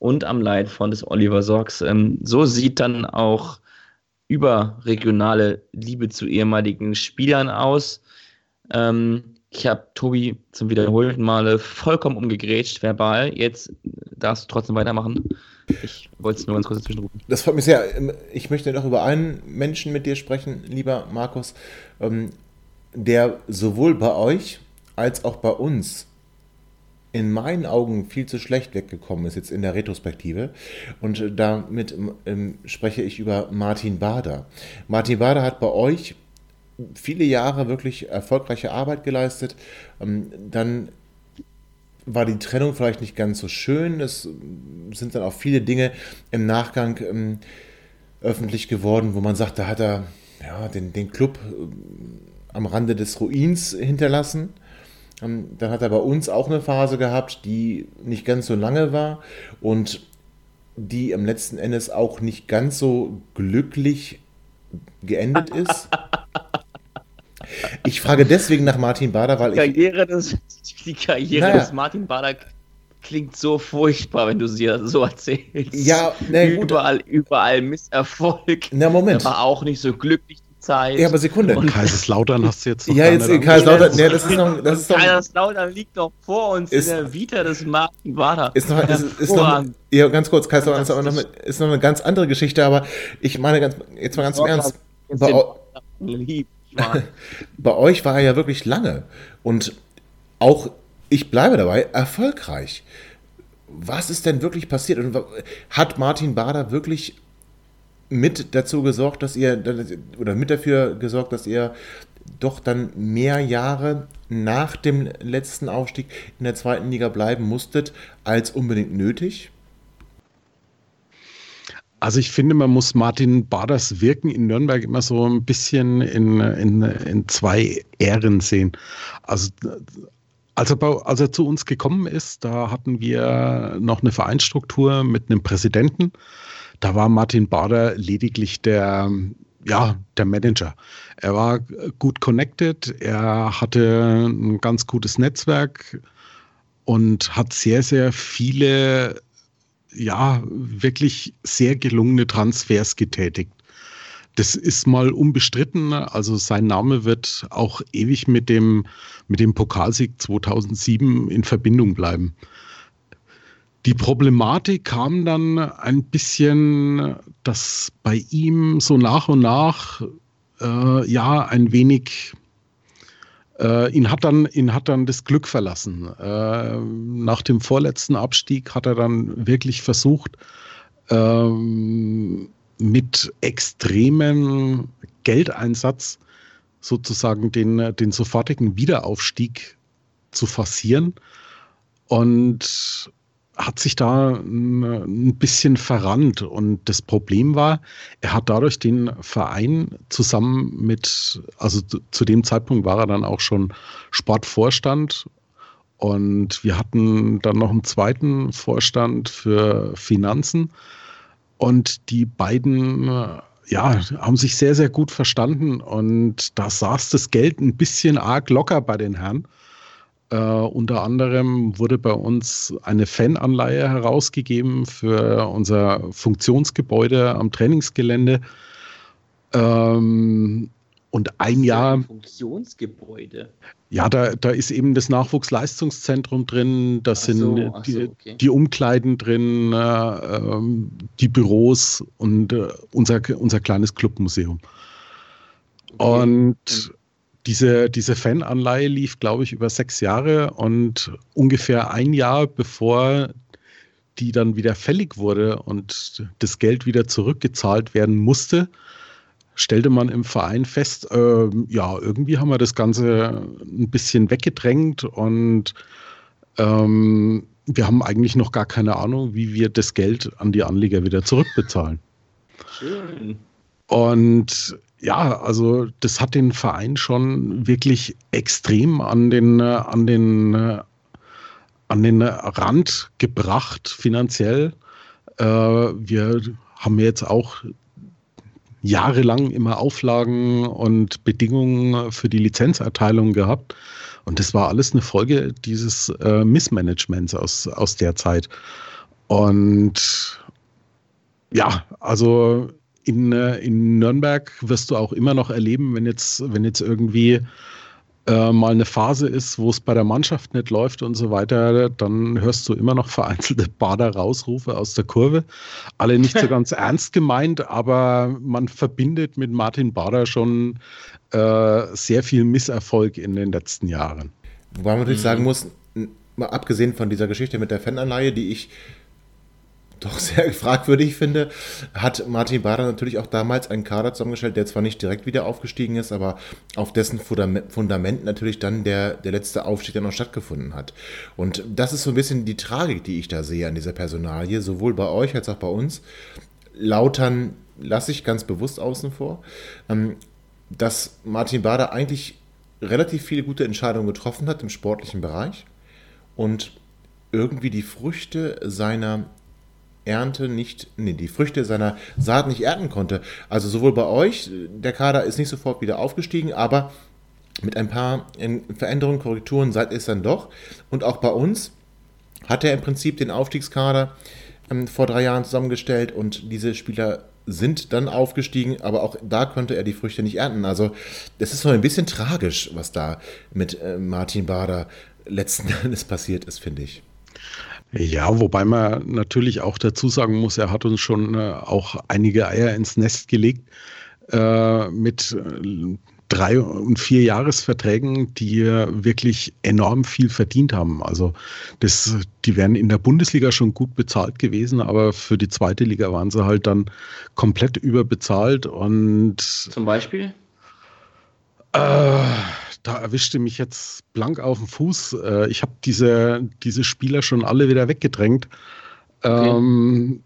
und am Leid von des Oliver Sorgs. Ähm, so sieht dann auch überregionale Liebe zu ehemaligen Spielern aus. Ähm, ich habe Tobi zum wiederholten Male vollkommen umgegrätscht, verbal. Jetzt darfst du trotzdem weitermachen. Ich wollte es nur ganz kurz dazwischen rufen. Das freut mich sehr. Ich möchte noch über einen Menschen mit dir sprechen, lieber Markus, ähm, der sowohl bei euch als auch bei uns in meinen Augen viel zu schlecht weggekommen ist, jetzt in der Retrospektive. Und damit ähm, spreche ich über Martin Bader. Martin Bader hat bei euch viele Jahre wirklich erfolgreiche Arbeit geleistet. Ähm, dann war die Trennung vielleicht nicht ganz so schön. Es sind dann auch viele Dinge im Nachgang ähm, öffentlich geworden, wo man sagt, da hat er ja, den, den Club ähm, am Rande des Ruins hinterlassen. Dann hat er bei uns auch eine Phase gehabt, die nicht ganz so lange war und die am letzten Endes auch nicht ganz so glücklich geendet ist. Ich frage deswegen nach Martin Bader, weil die Karriere des, die Karriere naja. des Martin Bader klingt so furchtbar, wenn du sie so erzählst. Ja, na gut. Überall, überall Misserfolg. Na, Moment. Er war auch nicht so glücklich Zeit. Ja, aber Sekunde. Und Kaiserslautern hast du jetzt noch Ja, jetzt Kaiserslautern, nee, das ist noch, das ist noch, Kaiserslautern liegt doch vor uns ist, in der Vita des Martin Bader. Ist noch, ist, ist noch, ja, ganz kurz, Kaiserslautern ist, aber noch, ist noch eine ganz andere Geschichte, aber ich meine ganz, jetzt mal ganz im Ernst. Bei, bei euch war er ja wirklich lange und auch, ich bleibe dabei, erfolgreich. Was ist denn wirklich passiert? Und hat Martin Bader wirklich mit dazu gesorgt, dass ihr, oder mit dafür gesorgt, dass ihr doch dann mehr Jahre nach dem letzten Aufstieg in der zweiten Liga bleiben musstet, als unbedingt nötig? Also ich finde, man muss Martin Baders Wirken in Nürnberg immer so ein bisschen in, in, in zwei Ähren sehen. Also als er, als er zu uns gekommen ist, da hatten wir noch eine Vereinsstruktur mit einem Präsidenten. Da war Martin Bader lediglich der, ja, der Manager. Er war gut connected, er hatte ein ganz gutes Netzwerk und hat sehr, sehr viele ja, wirklich sehr gelungene Transfers getätigt. Das ist mal unbestritten. Also sein Name wird auch ewig mit dem, mit dem Pokalsieg 2007 in Verbindung bleiben. Die Problematik kam dann ein bisschen, dass bei ihm so nach und nach äh, ja ein wenig äh, ihn, hat dann, ihn hat dann das Glück verlassen. Äh, nach dem vorletzten Abstieg hat er dann wirklich versucht, ähm, mit extremem Geldeinsatz sozusagen den, den sofortigen Wiederaufstieg zu forcieren. Und hat sich da ein bisschen verrannt. Und das Problem war, er hat dadurch den Verein zusammen mit, also zu dem Zeitpunkt war er dann auch schon Sportvorstand. Und wir hatten dann noch einen zweiten Vorstand für Finanzen. Und die beiden ja, haben sich sehr, sehr gut verstanden. Und da saß das Geld ein bisschen arg locker bei den Herren. Äh, unter anderem wurde bei uns eine Fananleihe herausgegeben für unser Funktionsgebäude am Trainingsgelände. Ähm, und ein Jahr. Funktionsgebäude. Ja, da, da ist eben das Nachwuchsleistungszentrum drin, da sind so, die, so, okay. die, Umkleiden drin, äh, die Büros und äh, unser, unser kleines Clubmuseum. Okay. Und diese, diese Fananleihe lief, glaube ich, über sechs Jahre und ungefähr ein Jahr bevor die dann wieder fällig wurde und das Geld wieder zurückgezahlt werden musste, stellte man im Verein fest, äh, ja, irgendwie haben wir das Ganze ein bisschen weggedrängt und ähm, wir haben eigentlich noch gar keine Ahnung, wie wir das Geld an die Anleger wieder zurückbezahlen. Schön. Und ja, also das hat den Verein schon wirklich extrem an den, äh, an den, äh, an den Rand gebracht finanziell. Äh, wir haben jetzt auch jahrelang immer Auflagen und Bedingungen für die Lizenzerteilung gehabt. Und das war alles eine Folge dieses äh, Missmanagements aus, aus der Zeit. Und ja, also in, äh, in Nürnberg wirst du auch immer noch erleben, wenn jetzt, wenn jetzt irgendwie äh, mal eine Phase ist, wo es bei der Mannschaft nicht läuft und so weiter, dann hörst du immer noch vereinzelte Bader-Rausrufe aus der Kurve. Alle nicht so ganz ernst gemeint, aber man verbindet mit Martin Bader schon äh, sehr viel Misserfolg in den letzten Jahren. Wobei man natürlich mhm. sagen muss, mal abgesehen von dieser Geschichte mit der Fananleihe, die ich doch sehr fragwürdig finde, hat Martin Bader natürlich auch damals einen Kader zusammengestellt, der zwar nicht direkt wieder aufgestiegen ist, aber auf dessen Fundament natürlich dann der, der letzte Aufstieg dann noch stattgefunden hat. Und das ist so ein bisschen die Tragik, die ich da sehe an dieser Personalie, sowohl bei euch als auch bei uns. Lautern lasse ich ganz bewusst außen vor, ähm, dass Martin Bader eigentlich relativ viele gute Entscheidungen getroffen hat im sportlichen Bereich und irgendwie die Früchte seiner Ernte nicht, nee, die Früchte seiner Saat nicht ernten konnte. Also sowohl bei euch, der Kader ist nicht sofort wieder aufgestiegen, aber mit ein paar Veränderungen, Korrekturen seid es dann doch. Und auch bei uns hat er im Prinzip den Aufstiegskader ähm, vor drei Jahren zusammengestellt und diese Spieler sind dann aufgestiegen, aber auch da konnte er die Früchte nicht ernten. Also das ist so ein bisschen tragisch, was da mit äh, Martin Bader letzten Endes passiert ist, finde ich. Ja, wobei man natürlich auch dazu sagen muss, er hat uns schon äh, auch einige Eier ins Nest gelegt äh, mit äh, drei und vier Jahresverträgen, die wirklich enorm viel verdient haben. Also das, die wären in der Bundesliga schon gut bezahlt gewesen, aber für die zweite Liga waren sie halt dann komplett überbezahlt und zum Beispiel? Äh, da erwischte mich jetzt blank auf den Fuß. Äh, ich habe diese, diese Spieler schon alle wieder weggedrängt. Okay. Ähm,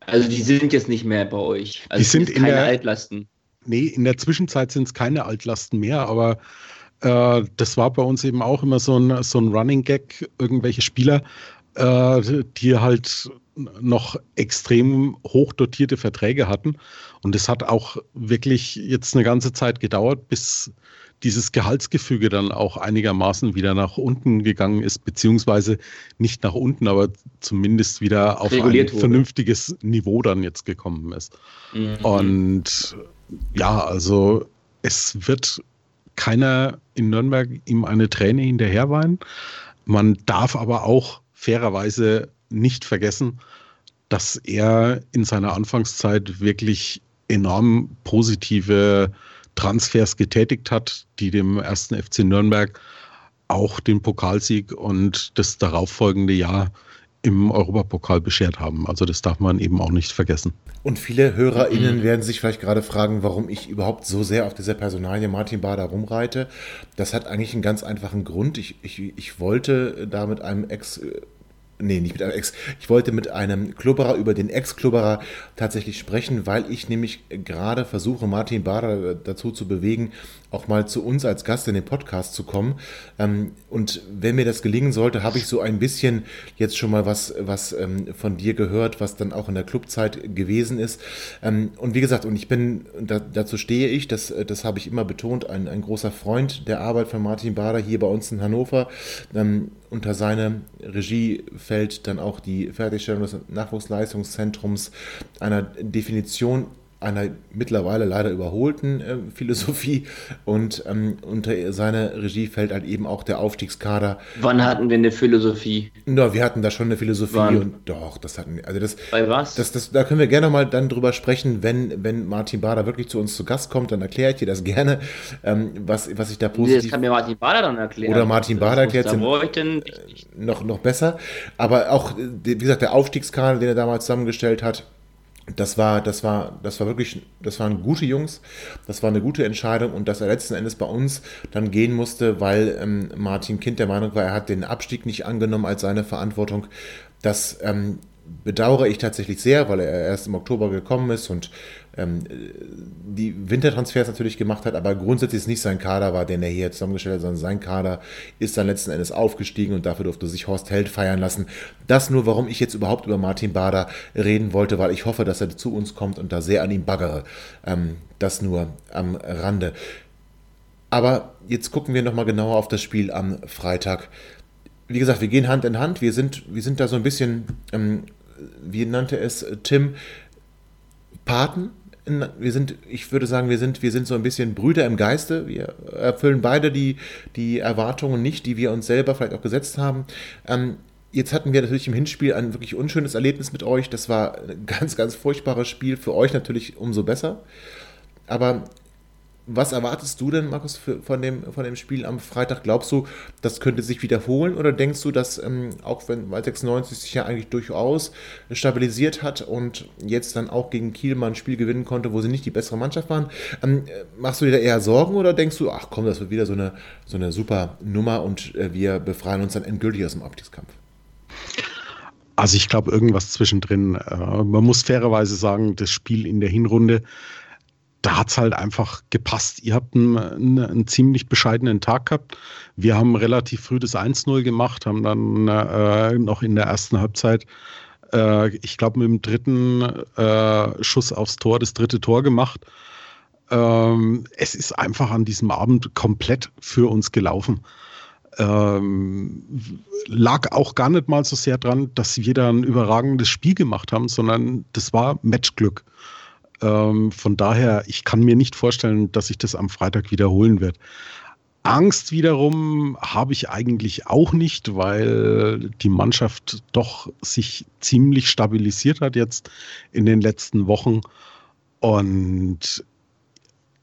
also die sind jetzt nicht mehr bei euch. Also die sind in keine der, Altlasten. Nee, in der Zwischenzeit sind es keine Altlasten mehr, aber äh, das war bei uns eben auch immer so ein, so ein Running Gag, irgendwelche Spieler, äh, die halt noch extrem hoch dotierte Verträge hatten. Und es hat auch wirklich jetzt eine ganze Zeit gedauert, bis dieses Gehaltsgefüge dann auch einigermaßen wieder nach unten gegangen ist, beziehungsweise nicht nach unten, aber zumindest wieder auf Reguliert ein wurde. vernünftiges Niveau dann jetzt gekommen ist. Mhm. Und ja, also es wird keiner in Nürnberg ihm eine Träne hinterherweinen. Man darf aber auch fairerweise nicht vergessen, dass er in seiner Anfangszeit wirklich enorm positive Transfers getätigt hat, die dem ersten FC Nürnberg auch den Pokalsieg und das darauffolgende Jahr im Europapokal beschert haben. Also das darf man eben auch nicht vergessen. Und viele HörerInnen werden sich vielleicht gerade fragen, warum ich überhaupt so sehr auf dieser Personalie Martin Bader rumreite. Das hat eigentlich einen ganz einfachen Grund. Ich, ich, ich wollte da mit einem Ex- nee, nicht mit einem Ex, ich wollte mit einem Klubberer über den Ex-Klubberer tatsächlich sprechen, weil ich nämlich gerade versuche, Martin Bader dazu zu bewegen, auch mal zu uns als Gast in den Podcast zu kommen. Ähm, und wenn mir das gelingen sollte, habe ich so ein bisschen jetzt schon mal was, was ähm, von dir gehört, was dann auch in der Clubzeit gewesen ist. Ähm, und wie gesagt, und ich bin, dazu stehe ich, das, das habe ich immer betont, ein, ein großer Freund der Arbeit von Martin Bader hier bei uns in Hannover unter seine Regie fällt dann auch die Fertigstellung des Nachwuchsleistungszentrums einer Definition einer mittlerweile leider überholten äh, Philosophie und ähm, unter seiner Regie fällt halt eben auch der Aufstiegskader. Wann hatten wir eine Philosophie? Na, wir hatten da schon eine Philosophie Wann? und doch, das hatten wir. Also das, Bei was? Das, das, da können wir gerne mal dann drüber sprechen, wenn, wenn Martin Bader wirklich zu uns zu Gast kommt, dann erkläre ich dir das gerne, ähm, was, was ich da positiv... Das kann mir Martin Bader dann erklären. Oder Martin Bader erklärt es äh, noch, noch besser. Aber auch, wie gesagt, der Aufstiegskader, den er damals zusammengestellt hat, das war, das war, das war wirklich, das waren gute Jungs, das war eine gute Entscheidung und dass er letzten Endes bei uns dann gehen musste, weil ähm, Martin Kind der Meinung war, er hat den Abstieg nicht angenommen als seine Verantwortung. Das ähm, bedauere ich tatsächlich sehr, weil er erst im Oktober gekommen ist und ähm, die Wintertransfers natürlich gemacht hat, aber grundsätzlich ist nicht sein Kader war, den er hier zusammengestellt hat, sondern sein Kader ist dann letzten Endes aufgestiegen und dafür durfte sich Horst Held feiern lassen. Das nur, warum ich jetzt überhaupt über Martin Bader reden wollte, weil ich hoffe, dass er zu uns kommt und da sehr an ihm baggere. Ähm, das nur am Rande. Aber jetzt gucken wir nochmal genauer auf das Spiel am Freitag. Wie gesagt, wir gehen Hand in Hand. Wir sind, wir sind da so ein bisschen, ähm, wie nannte es Tim, Paten wir sind, ich würde sagen, wir sind, wir sind so ein bisschen Brüder im Geiste. Wir erfüllen beide die, die Erwartungen nicht, die wir uns selber vielleicht auch gesetzt haben. Ähm, jetzt hatten wir natürlich im Hinspiel ein wirklich unschönes Erlebnis mit euch. Das war ein ganz, ganz furchtbares Spiel. Für euch natürlich umso besser. Aber was erwartest du denn, Markus, für, von, dem, von dem Spiel am Freitag? Glaubst du, das könnte sich wiederholen oder denkst du, dass ähm, auch wenn Wald 96 sich ja eigentlich durchaus stabilisiert hat und jetzt dann auch gegen Kiel mal ein Spiel gewinnen konnte, wo sie nicht die bessere Mannschaft waren, ähm, machst du dir da eher Sorgen oder denkst du, ach komm, das wird wieder so eine, so eine super Nummer und äh, wir befreien uns dann endgültig aus dem Abstiegskampf? Also ich glaube irgendwas zwischendrin. Äh, man muss fairerweise sagen, das Spiel in der Hinrunde da hat es halt einfach gepasst. Ihr habt einen, einen, einen, ziemlich bescheidenen Tag gehabt. Wir haben relativ früh das 1-0 gemacht, haben dann äh, noch in der ersten Halbzeit, äh, ich glaube, mit dem dritten äh, Schuss aufs Tor das dritte Tor gemacht. Ähm, es ist einfach an diesem Abend komplett für uns gelaufen. Ähm, lag auch gar nicht mal so sehr dran, dass wir da ein überragendes Spiel gemacht haben, sondern das war Matchglück. Ähm, von daher, ich kann mir nicht vorstellen, dass sich das am Freitag wiederholen wird. Angst wiederum habe ich eigentlich auch nicht, weil die Mannschaft doch sich ziemlich stabilisiert hat jetzt in den letzten Wochen. Und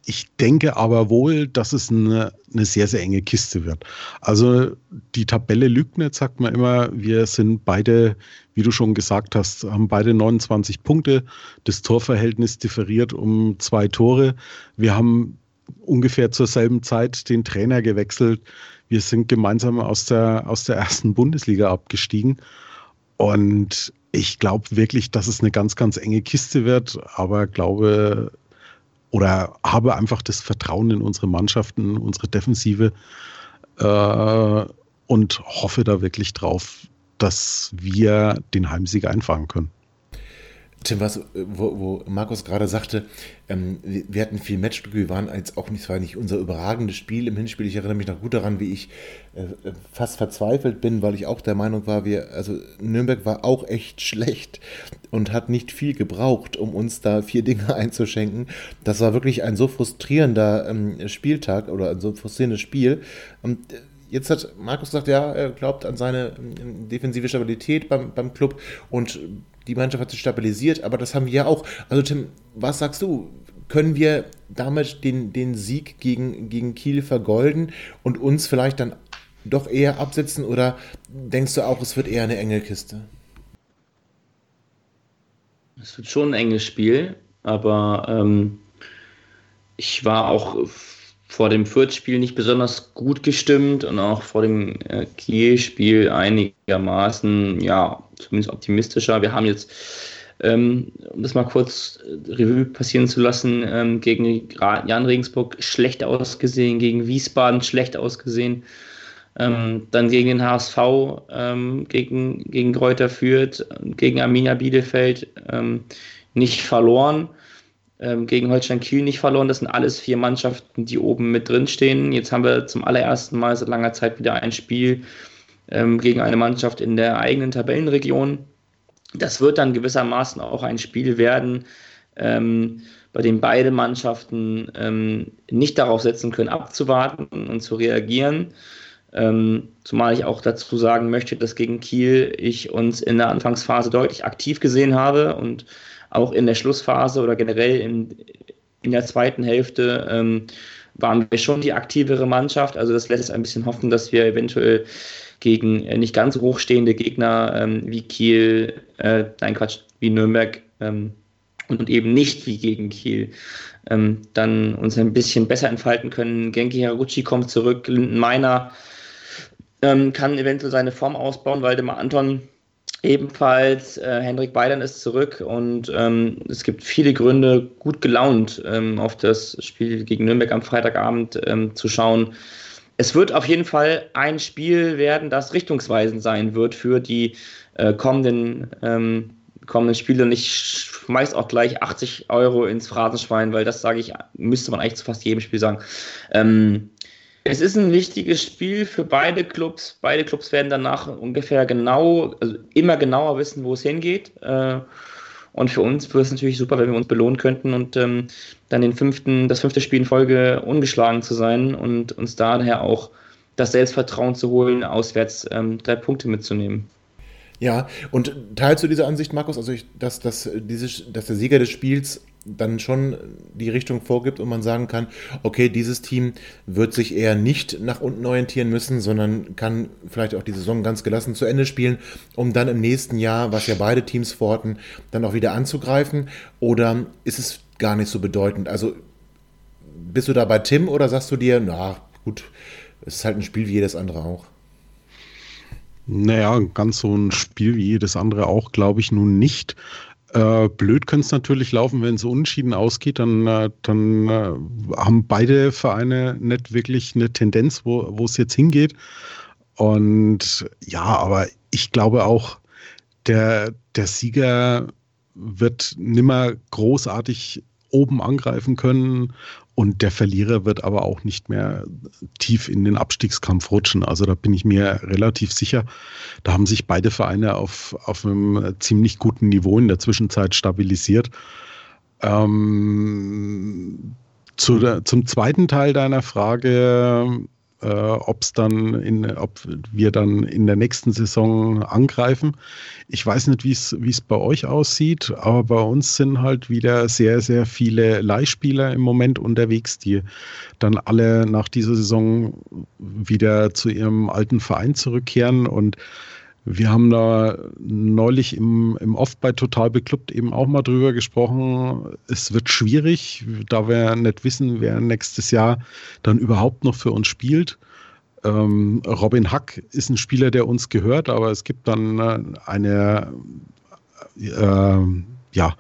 ich denke aber wohl, dass es eine, eine, sehr, sehr enge Kiste wird. Also die Tabelle lügt nicht, sagt man immer. Wir sind beide, wie du schon gesagt hast, haben beide 29 Punkte. Das Torverhältnis differiert um zwei Tore. Wir haben ungefähr zur selben Zeit den Trainer gewechselt. Wir sind gemeinsam aus der, aus der ersten Bundesliga abgestiegen. Und ich glaube wirklich, dass es eine ganz, ganz enge Kiste wird, aber glaube oder habe einfach das Vertrauen in unsere Mannschaften, unsere Defensive äh, und hoffe da wirklich drauf, dass wir den Heimsieg einfangen können. Tim, was, wo, wo Markus gerade sagte, ähm, wir hatten viel Matchglück, wir waren jetzt auch nicht, zwar nicht unser überragendes Spiel im Hinspiel. Ich erinnere mich noch gut daran, wie ich äh, fast verzweifelt bin, weil ich auch der Meinung war, wir, also Nürnberg war auch echt schlecht und hat nicht viel gebraucht, um uns da vier Dinge einzuschenken. Das war wirklich ein so frustrierender ähm, Spieltag oder ein so frustrierendes Spiel. Und äh, jetzt hat Markus gesagt, ja, er glaubt an seine ähm, defensive Stabilität beim, beim Club und die Mannschaft hat sich stabilisiert, aber das haben wir ja auch. Also Tim, was sagst du? Können wir damit den, den Sieg gegen, gegen Kiel vergolden und uns vielleicht dann doch eher absetzen oder denkst du auch, es wird eher eine enge Kiste? Es wird schon ein enges Spiel, aber ähm, ich war auch vor dem Fürth-Spiel nicht besonders gut gestimmt und auch vor dem äh, Kiel-Spiel einigermaßen, ja, zumindest optimistischer. Wir haben jetzt, ähm, um das mal kurz äh, Revue passieren zu lassen, ähm, gegen Jan Regensburg schlecht ausgesehen, gegen Wiesbaden schlecht ausgesehen. Ähm, dann gegen den HSV, ähm, gegen, gegen Kräuter Fürth, gegen Arminia Bielefeld ähm, nicht verloren ähm, gegen Holstein Kiel nicht verloren. Das sind alles vier Mannschaften, die oben mit drin stehen. Jetzt haben wir zum allerersten Mal seit langer Zeit wieder ein Spiel ähm, gegen eine Mannschaft in der eigenen Tabellenregion. Das wird dann gewissermaßen auch ein Spiel werden, ähm, bei dem beide Mannschaften ähm, nicht darauf setzen können, abzuwarten und zu reagieren. Ähm, zumal ich auch dazu sagen möchte, dass gegen Kiel ich uns in der Anfangsphase deutlich aktiv gesehen habe und auch in der Schlussphase oder generell in, in der zweiten Hälfte ähm, waren wir schon die aktivere Mannschaft. Also das lässt ein bisschen hoffen, dass wir eventuell gegen äh, nicht ganz hochstehende Gegner ähm, wie Kiel, äh, nein Quatsch, wie Nürnberg ähm, und eben nicht wie gegen Kiel ähm, dann uns ein bisschen besser entfalten können. Genki Haraguchi kommt zurück, Linden Meiner ähm, kann eventuell seine Form ausbauen, Waldemar Anton Ebenfalls äh, Hendrik Beidern ist zurück und ähm, es gibt viele Gründe, gut gelaunt ähm, auf das Spiel gegen Nürnberg am Freitagabend ähm, zu schauen. Es wird auf jeden Fall ein Spiel werden, das richtungsweisend sein wird für die äh, kommenden, ähm, kommenden Spiele. Und ich schmeiß auch gleich 80 Euro ins Phrasenschwein, weil das sage ich, müsste man eigentlich zu fast jedem Spiel sagen. Ähm, es ist ein wichtiges Spiel für beide Clubs. Beide Clubs werden danach ungefähr genau, also immer genauer wissen, wo es hingeht. Äh, und für uns wäre es natürlich super, wenn wir uns belohnen könnten und ähm, dann den fünften, das fünfte Spiel in Folge ungeschlagen zu sein und uns daher auch das Selbstvertrauen zu holen, auswärts ähm, drei Punkte mitzunehmen. Ja, und teilst du diese Ansicht, Markus, also ich, dass, dass, diese, dass der Sieger des Spiels dann schon die Richtung vorgibt und man sagen kann, okay, dieses Team wird sich eher nicht nach unten orientieren müssen, sondern kann vielleicht auch die Saison ganz gelassen zu Ende spielen, um dann im nächsten Jahr, was ja beide Teams vorhatten, dann auch wieder anzugreifen? Oder ist es gar nicht so bedeutend? Also bist du da bei Tim oder sagst du dir, na gut, es ist halt ein Spiel wie jedes andere auch? Naja, ganz so ein Spiel wie jedes andere auch, glaube ich nun nicht. Äh, blöd könnte es natürlich laufen, wenn es unentschieden ausgeht, dann, äh, dann äh, haben beide Vereine nicht wirklich eine Tendenz, wo es jetzt hingeht. Und ja, aber ich glaube auch, der, der Sieger wird nimmer großartig oben angreifen können und der Verlierer wird aber auch nicht mehr tief in den Abstiegskampf rutschen. Also da bin ich mir relativ sicher. Da haben sich beide Vereine auf, auf einem ziemlich guten Niveau in der Zwischenzeit stabilisiert. Ähm, zu der, zum zweiten Teil deiner Frage äh, ob es dann in, ob wir dann in der nächsten Saison angreifen. Ich weiß nicht, wie es bei euch aussieht, aber bei uns sind halt wieder sehr, sehr viele Leihspieler im Moment unterwegs, die dann alle nach dieser Saison wieder zu ihrem alten Verein zurückkehren und Wir haben da neulich im, im Oft bei Total Beklubbt eben auch mal drüber gesprochen. Es wird schwierig, da wir nicht wissen, wer nächstes Jahr dann überhaupt noch für uns spielt. Ähm, Robin Hack ist ein Spieler, der uns gehört, aber es gibt dann äh, eine, äh, ja,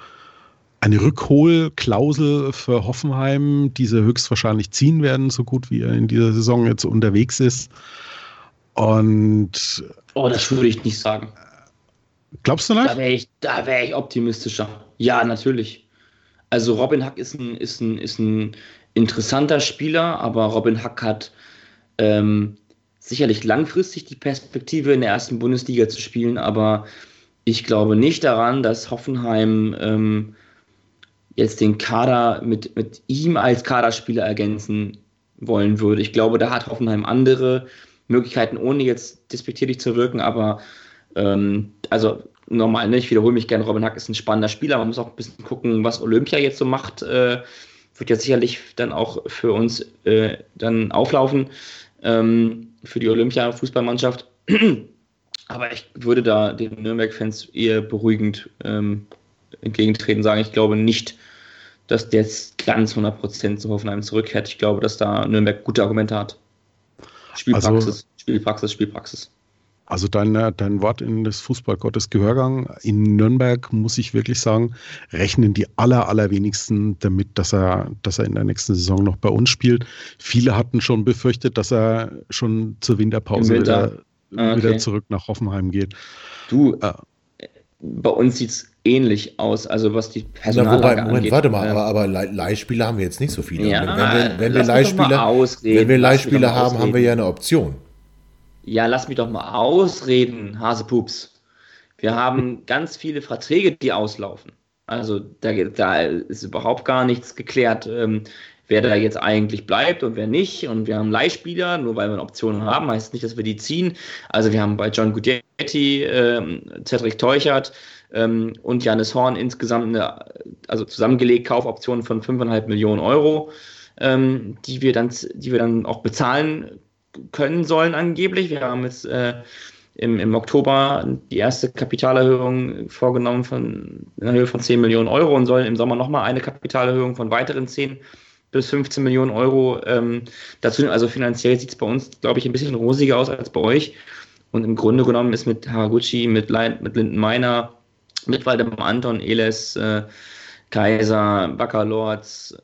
eine Rückholklausel für Hoffenheim, die sie höchstwahrscheinlich ziehen werden, so gut wie er in dieser Saison jetzt unterwegs ist. Und. Oh, das würde ich nicht sagen. Glaubst du nicht? Da wäre ich, wär ich optimistischer. Ja, natürlich. Also Robin Hack ist ein, ist ein, ist ein interessanter Spieler, aber Robin Hack hat ähm, sicherlich langfristig die Perspektive in der ersten Bundesliga zu spielen, aber ich glaube nicht daran, dass Hoffenheim ähm, jetzt den Kader mit, mit ihm als Kaderspieler ergänzen wollen würde. Ich glaube, da hat Hoffenheim andere Möglichkeiten, ohne jetzt despektierlich zu wirken, aber ähm, also normal, ne? ich wiederhole mich gerne, Robin Hack ist ein spannender Spieler, man muss auch ein bisschen gucken, was Olympia jetzt so macht, äh, wird ja sicherlich dann auch für uns äh, dann auflaufen, ähm, für die Olympia-Fußballmannschaft. Aber ich würde da den Nürnberg-Fans eher beruhigend ähm, entgegentreten, sagen, ich glaube nicht, dass der jetzt ganz 100% zu Hoffenheim zurückkehrt. Ich glaube, dass da Nürnberg gute Argumente hat. Spielpraxis, also, Spielpraxis, Spielpraxis. Also dein, dein Wort in des Fußballgottes Gehörgang. In Nürnberg muss ich wirklich sagen, rechnen die aller, allerwenigsten damit, dass er, dass er in der nächsten Saison noch bei uns spielt. Viele hatten schon befürchtet, dass er schon zur Winterpause Winter. wieder, ah, okay. wieder zurück nach Hoffenheim geht. Du, äh, bei uns sieht es ähnlich aus, also was die Personallage Na, wobei, Moment, warte mal, aber, aber Leihspieler haben wir jetzt nicht so viele. Ja, wenn, wir, wenn wir Leihspieler, wenn wir Leihspieler haben, haben wir ja eine Option. Ja, lass mich doch mal ausreden, Hasepups. Wir haben ganz viele Verträge, die auslaufen. Also da, da ist überhaupt gar nichts geklärt, ähm, wer da jetzt eigentlich bleibt und wer nicht. Und wir haben Leihspieler, nur weil wir eine Option haben, heißt nicht, dass wir die ziehen. Also wir haben bei John Gudetti, ähm, Cedric Teuchert, ähm, und Janis Horn insgesamt eine, also zusammengelegt Kaufoptionen von 5,5 Millionen Euro, ähm, die, wir dann, die wir dann auch bezahlen können sollen angeblich. Wir haben jetzt äh, im, im Oktober die erste Kapitalerhöhung vorgenommen von in Höhe von 10 Millionen Euro und sollen im Sommer nochmal eine Kapitalerhöhung von weiteren 10 bis 15 Millionen Euro ähm, dazu. Also finanziell sieht es bei uns, glaube ich, ein bisschen rosiger aus als bei euch. Und im Grunde genommen ist mit Haraguchi, mit, mit Linden Meiner, mit Waldemar Anton, Eles, äh, Kaiser, Baccalords,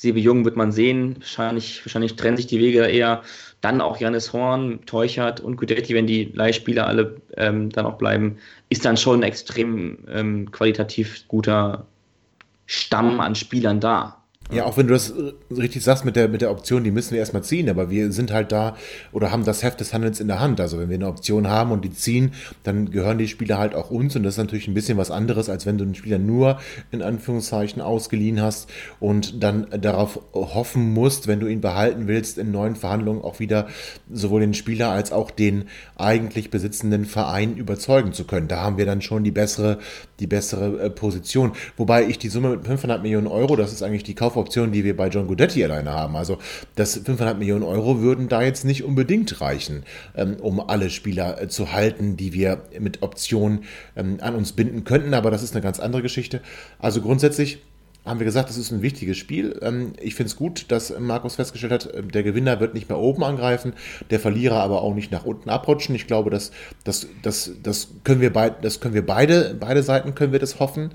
Sebe Jung wird man sehen. Wahrscheinlich, wahrscheinlich trennen sich die Wege eher. Dann auch Janis Horn, Teuchert und Gudetti, wenn die Leihspieler alle ähm, dann auch bleiben, ist dann schon ein extrem ähm, qualitativ guter Stamm an Spielern da. Ja, auch wenn du das richtig sagst mit der, mit der Option, die müssen wir erstmal ziehen, aber wir sind halt da oder haben das Heft des Handelns in der Hand. Also wenn wir eine Option haben und die ziehen, dann gehören die Spieler halt auch uns und das ist natürlich ein bisschen was anderes, als wenn du den Spieler nur in Anführungszeichen ausgeliehen hast und dann darauf hoffen musst, wenn du ihn behalten willst, in neuen Verhandlungen auch wieder sowohl den Spieler als auch den eigentlich besitzenden Verein überzeugen zu können. Da haben wir dann schon die bessere, die bessere äh, Position. Wobei ich die Summe mit 500 Millionen Euro, das ist eigentlich die Kaufoption, die wir bei John Gudetti alleine haben. Also das 500 Millionen Euro würden da jetzt nicht unbedingt reichen, ähm, um alle Spieler äh, zu halten, die wir mit Optionen ähm, an uns binden könnten. Aber das ist eine ganz andere Geschichte. Also grundsätzlich haben wir gesagt, das ist ein wichtiges Spiel. Ähm, ich finde es gut, dass Markus festgestellt hat, äh, der Gewinner wird nicht mehr oben angreifen, der Verlierer aber auch nicht nach unten abrutschen. Ich glaube, das, das, das, das können wir, beid, das können wir beide, beide Seiten können wir das hoffen.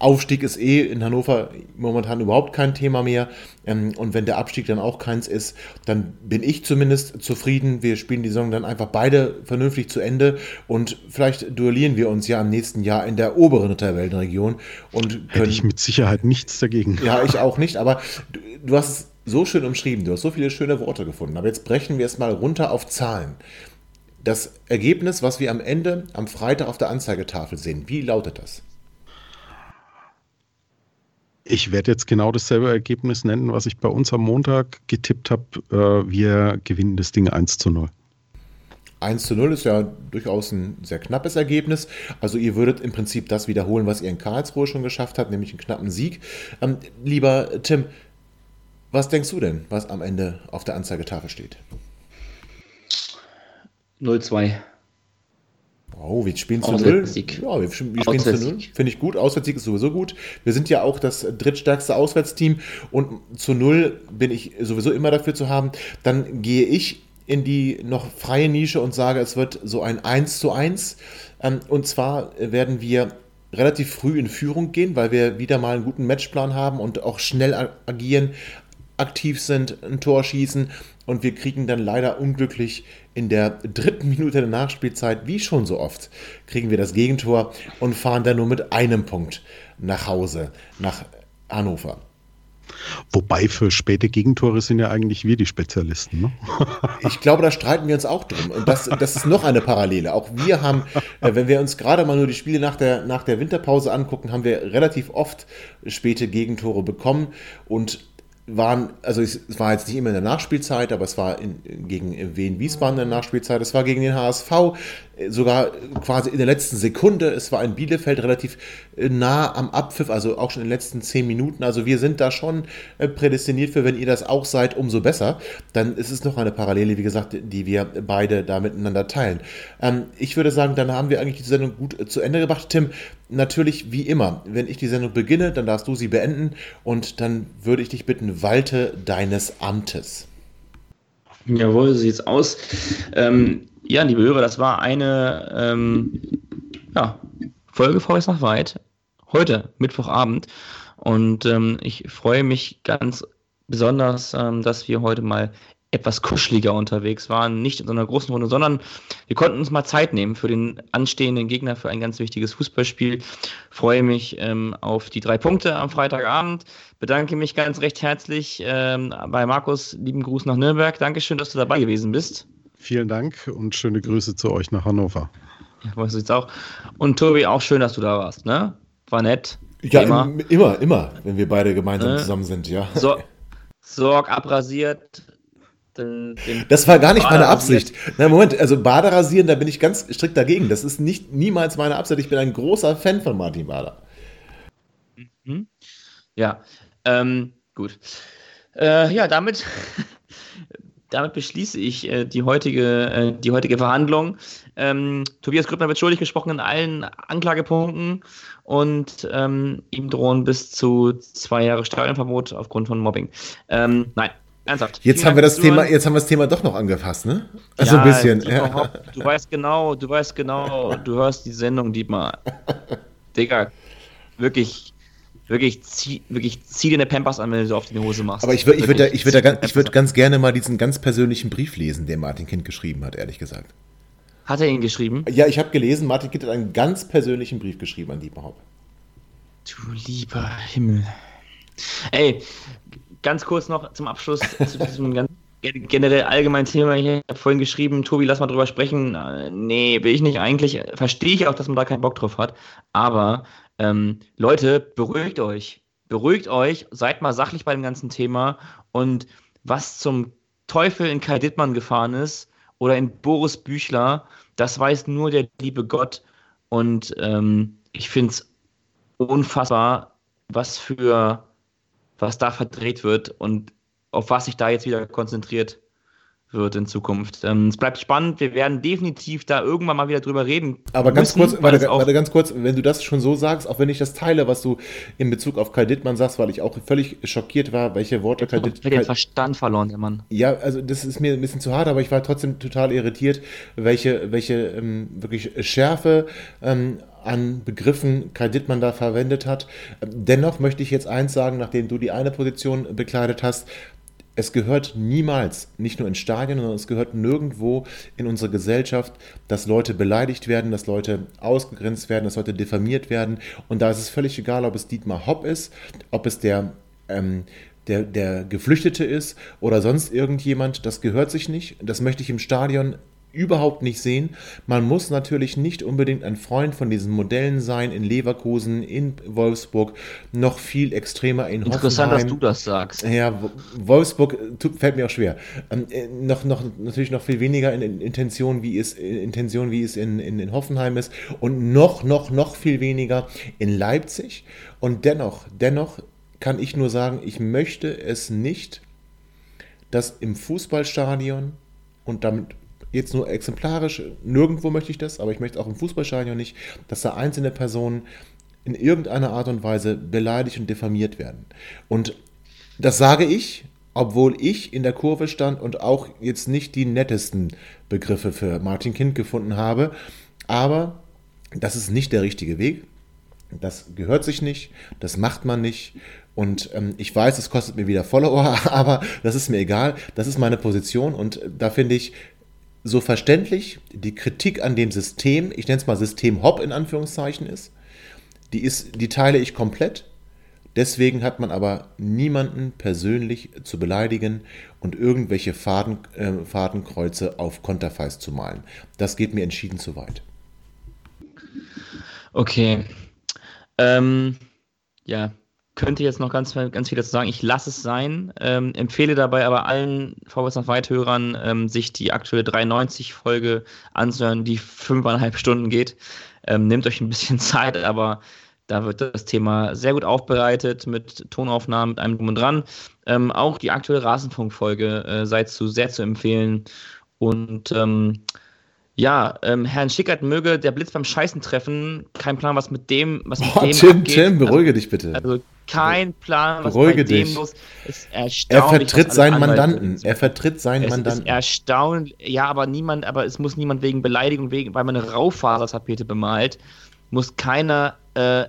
Aufstieg ist eh in Hannover momentan überhaupt kein Thema mehr. Ähm, und wenn der Abstieg dann auch keins ist, dann bin ich zumindest zufrieden. Wir spielen die Saison dann einfach beide vernünftig zu Ende und vielleicht duellieren wir uns ja im nächsten Jahr in der oberen Tabellenregion. Und können, Hätte ich mit Sicherheit nichts dagegen. Ja, ich auch nicht, aber du, du hast es so schön umschrieben, du hast so viele schöne Worte gefunden. Aber jetzt brechen wir es mal runter auf Zahlen. Das Ergebnis, was wir am Ende am Freitag auf der Anzeigetafel sehen, wie lautet das? Ich werde jetzt genau dasselbe Ergebnis nennen, was ich bei uns am Montag getippt habe. Äh, wir gewinnen das Ding 1 zu 0. 1 zu 0 ist ja durchaus ein sehr knappes Ergebnis. Also ihr würdet im Prinzip das wiederholen, was ihr in Karlsruhe schon geschafft habt, nämlich einen knappen Sieg. Ähm, lieber Tim, was denkst du denn, was am Ende auf der Anzeigetafel steht? 0-2. Oh, wir spielen zu null. Ja, wir, spielen zu null. Finde ich gut. Auswärtssieg ist sowieso gut. Wir sind ja auch das drittstärkste Auswärtsteam und zu null bin ich sowieso immer dafür zu haben. Dann gehe ich in die noch freie Nische und sage, es wird so ein 1 zu 1. Ähm, und zwar werden wir relativ früh in Führung gehen, weil wir wieder mal einen guten Matchplan haben und auch schnell agieren, aktiv sind, ein Tor schießen und wir kriegen dann leider unglücklich in der dritten Minute der Nachspielzeit, wie schon so oft, kriegen wir das Gegentor und fahren dann nur mit einem Punkt nach Hause, nach Hannover. Wobei für späte Gegentore sind ja eigentlich wir die Spezialisten. Ne? Ich glaube, da streiten wir uns auch drum. Und das, das ist noch eine Parallele. Auch wir haben, äh, wenn wir uns gerade mal nur die Spiele nach der, nach der Winterpause angucken, haben wir relativ oft späte Gegentore bekommen. Und waren, also es war jetzt nicht immer in der Nachspielzeit, aber es war in, gegen Wien Wiesbaden in der Nachspielzeit, es war gegen den HSV, sogar quasi in der letzten Sekunde. Es war in Bielefeld relativ äh, nah am Abpfiff, also auch schon in den letzten zehn Minuten. Also wir sind da schon äh, prädestiniert für, wenn ihr das auch seid, umso besser. Dann ist es noch eine Parallele, wie gesagt, die wir beide da miteinander teilen. Ähm, ich würde sagen, dann haben wir eigentlich die Sendung gut äh, zu Ende gebracht. Tim, natürlich wie immer, wenn ich die Sendung beginne, dann darfst du sie beenden und dann würde ich dich bitten, walte deines Amtes. Jawohl, so sieht's aus. Ähm, ja, liebe Hörer, das war eine ähm, ja, Folge VS nach Weit. Heute, Mittwochabend. Und ähm, ich freue mich ganz besonders, ähm, dass wir heute mal etwas kuscheliger unterwegs waren. Nicht in so einer großen Runde, sondern wir konnten uns mal Zeit nehmen für den anstehenden Gegner, für ein ganz wichtiges Fußballspiel. Freue mich ähm, auf die drei Punkte am Freitagabend. Bedanke mich ganz recht herzlich ähm, bei Markus. Lieben Gruß nach Nürnberg. Dankeschön, dass du dabei gewesen bist. Vielen Dank und schöne Grüße zu euch nach Hannover. Ja, was jetzt auch. Und Tobi, auch schön, dass du da warst, ne? War nett. Ja, immer, immer, immer wenn wir beide gemeinsam äh, zusammen sind, ja. So, Sorg abrasiert. Den, den das war gar nicht meine Absicht. Na, Moment, also Bader rasieren, da bin ich ganz strikt dagegen. Das ist nicht niemals meine Absicht. Ich bin ein großer Fan von Martin Bader. Mhm. Ja, ähm, gut. Äh, ja, damit damit beschließe ich äh, die, heutige, äh, die heutige Verhandlung. Ähm, Tobias Grüttner wird schuldig gesprochen in allen Anklagepunkten und ähm, ihm drohen bis zu zwei Jahre Stadionverbot aufgrund von Mobbing. Ähm, nein, ernsthaft. Jetzt haben wir das Thema, jetzt haben wir das Thema doch noch angefasst, ne? Also ja, ein bisschen. Ja. Du weißt genau, du weißt genau, du hörst die Sendung, Dietmar. Digga, wirklich wirklich zieh, wirklich zieh dir eine Pampers an, wenn du so auf die Hose machst. Aber ich würde ich würd, ich würd, ich würd, würd ganz gerne mal diesen ganz persönlichen Brief lesen, den Martin Kind geschrieben hat, ehrlich gesagt. Hat er ihn geschrieben? Ja, ich habe gelesen, Martin Kind hat einen ganz persönlichen Brief geschrieben an Dietmar Haupt. Du lieber Himmel. Ey, ganz kurz noch zum Abschluss zu diesem ganz generell allgemein Thema hier. Ich habe vorhin geschrieben, Tobi, lass mal drüber sprechen. Äh, nee, will ich nicht eigentlich. Verstehe ich auch, dass man da keinen Bock drauf hat. Aber ähm, Leute, beruhigt euch. Beruhigt euch, seid mal sachlich bei dem ganzen Thema und was zum Teufel in Kai Dittmann gefahren ist oder in Boris Büchler, das weiß nur der liebe Gott. Und ähm, ich finde es unfassbar, was für, was da verdreht wird und auf was sich da jetzt wieder konzentriert wird in Zukunft. Ähm, es bleibt spannend. Wir werden definitiv da irgendwann mal wieder drüber reden. Aber ganz müssen, kurz, warte, warte, ganz kurz, wenn du das schon so sagst, auch wenn ich das teile, was du in Bezug auf Kai Dittmann sagst, weil ich auch völlig schockiert war, welche Worte Kai Dittmann. Ich den Verstand verloren, der Mann. Ja, also das ist mir ein bisschen zu hart, aber ich war trotzdem total irritiert, welche, welche ähm, wirklich Schärfe ähm, an Begriffen Kai Dittmann da verwendet hat. Dennoch möchte ich jetzt eins sagen, nachdem du die eine Position bekleidet hast, es gehört niemals, nicht nur in Stadien, sondern es gehört nirgendwo in unsere Gesellschaft, dass Leute beleidigt werden, dass Leute ausgegrenzt werden, dass Leute diffamiert werden. Und da ist es völlig egal, ob es Dietmar Hopp ist, ob es der, ähm, der, der Geflüchtete ist oder sonst irgendjemand. Das gehört sich nicht. Das möchte ich im Stadion überhaupt nicht sehen. Man muss natürlich nicht unbedingt ein Freund von diesen Modellen sein in Leverkusen, in Wolfsburg, noch viel extremer in Interessant, Hoffenheim. dass du das sagst. Ja, Wolfsburg fällt mir auch schwer. Ähm, äh, noch, noch, natürlich noch viel weniger in, in Intention, wie es, in Intention, wie es in, in, in Hoffenheim ist und noch, noch, noch viel weniger in Leipzig. Und dennoch, dennoch kann ich nur sagen, ich möchte es nicht, dass im Fußballstadion und damit jetzt nur exemplarisch, nirgendwo möchte ich das, aber ich möchte auch im Fußballstadion nicht, dass da einzelne Personen in irgendeiner Art und Weise beleidigt und diffamiert werden. Und das sage ich, obwohl ich in der Kurve stand und auch jetzt nicht die nettesten Begriffe für Martin Kind gefunden habe. Aber das ist nicht der richtige Weg. Das gehört sich nicht, das macht man nicht. Und ähm, ich weiß, es kostet mir wieder Follower, aber das ist mir egal. Das ist meine Position und da finde ich so verständlich die Kritik an dem System, ich nenne es mal System Hop in Anführungszeichen ist, die ist, die teile ich komplett. Deswegen hat man aber niemanden persönlich zu beleidigen und irgendwelche Faden, äh, Fadenkreuze auf Konterfeis zu malen. Das geht mir entschieden zu weit. Okay. Ähm, ja, könnte jetzt noch ganz, ganz viel dazu sagen. Ich lasse es sein. Ähm, empfehle dabei aber allen VWS nach Weithörern, ähm, sich die aktuelle 93-Folge anzuhören, die fünfeinhalb Stunden geht. Ähm, nehmt euch ein bisschen Zeit, aber da wird das Thema sehr gut aufbereitet mit Tonaufnahmen, mit einem Drum und Dran. Ähm, auch die aktuelle Rasenfunk-Folge äh, sei zu sehr zu empfehlen. Und ähm, ja, ähm, Herrn Schickert möge der Blitz beim Scheißen treffen. Kein Plan, was mit dem, was mit oh, dem Tim, abgeht. Tim, beruhige also, dich bitte. Also kein Plan, was beruhige mit dem los ist. Er vertritt seinen Mandanten. Er vertritt seinen es Mandanten. Ist erstaunlich. Ja, aber niemand, aber es muss niemand wegen Beleidigung, wegen, weil man eine Raufasertapete bemalt, muss keiner äh,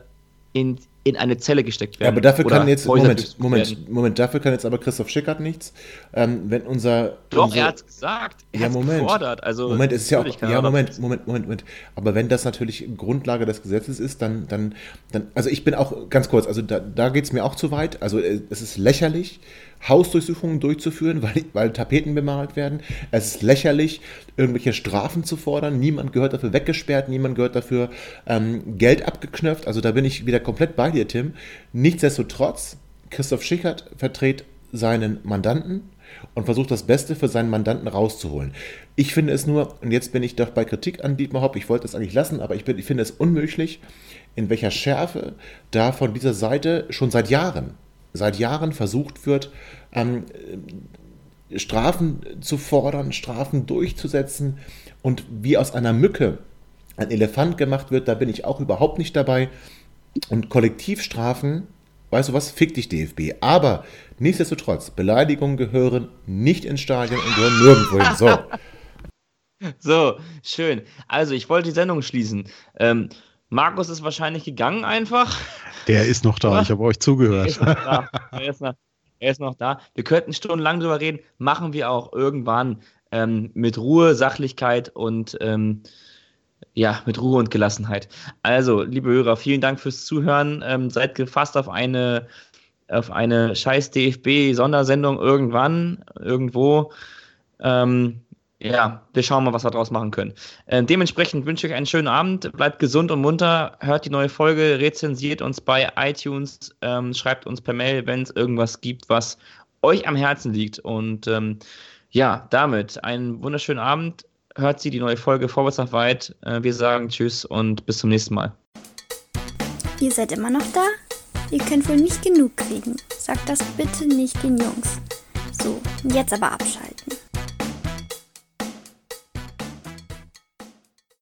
in in eine Zelle gesteckt werden. Ja, aber dafür kann jetzt, Moment, Moment, Moment, dafür kann jetzt aber Christoph Schickert nichts. Ähm, wenn unser. Doch, unser, er hat es gesagt. Er ja, Moment. Gefordert. Also, Moment, es ist ja auch. Ja, Moment, Moment, Moment, Moment. Aber wenn das natürlich Grundlage des Gesetzes ist, dann, dann, dann also ich bin auch, ganz kurz, also da, da geht es mir auch zu weit. Also äh, es ist lächerlich, Hausdurchsuchungen durchzuführen, weil, weil Tapeten bemalt werden. Es ist lächerlich, irgendwelche Strafen zu fordern. Niemand gehört dafür weggesperrt, niemand gehört dafür ähm, Geld abgeknöpft. Also da bin ich wieder komplett bei dir, Tim. Nichtsdestotrotz, Christoph Schickert vertritt seinen Mandanten und versucht das Beste für seinen Mandanten rauszuholen. Ich finde es nur, und jetzt bin ich doch bei Kritik an Dietmar Hopp, ich wollte es eigentlich lassen, aber ich, bin, ich finde es unmöglich, in welcher Schärfe da von dieser Seite schon seit Jahren seit Jahren versucht wird, ähm, Strafen zu fordern, Strafen durchzusetzen und wie aus einer Mücke ein Elefant gemacht wird, da bin ich auch überhaupt nicht dabei. Und Kollektivstrafen, weißt du was, fick dich DFB. Aber nichtsdestotrotz, Beleidigungen gehören nicht ins Stadion und gehören nirgendwo hin. So. So, schön. Also, ich wollte die Sendung schließen. Ähm, Markus ist wahrscheinlich gegangen einfach. Der ist noch da, ich habe euch zugehört. Er ist, noch da. Er, ist noch, er ist noch da. Wir könnten stundenlang drüber reden, machen wir auch irgendwann ähm, mit Ruhe, Sachlichkeit und ähm, ja, mit Ruhe und Gelassenheit. Also, liebe Hörer, vielen Dank fürs Zuhören. Ähm, seid gefasst auf eine, auf eine scheiß DFB-Sondersendung irgendwann, irgendwo. Ähm, ja, wir schauen mal, was wir daraus machen können. Äh, dementsprechend wünsche ich euch einen schönen Abend, bleibt gesund und munter, hört die neue Folge, rezensiert uns bei iTunes, ähm, schreibt uns per Mail, wenn es irgendwas gibt, was euch am Herzen liegt. Und ähm, ja, damit einen wunderschönen Abend. Hört sie die neue Folge Vorwärts nach weit. Äh, wir sagen Tschüss und bis zum nächsten Mal. Ihr seid immer noch da? Ihr könnt wohl nicht genug kriegen. Sagt das bitte nicht den Jungs. So, jetzt aber abschalten.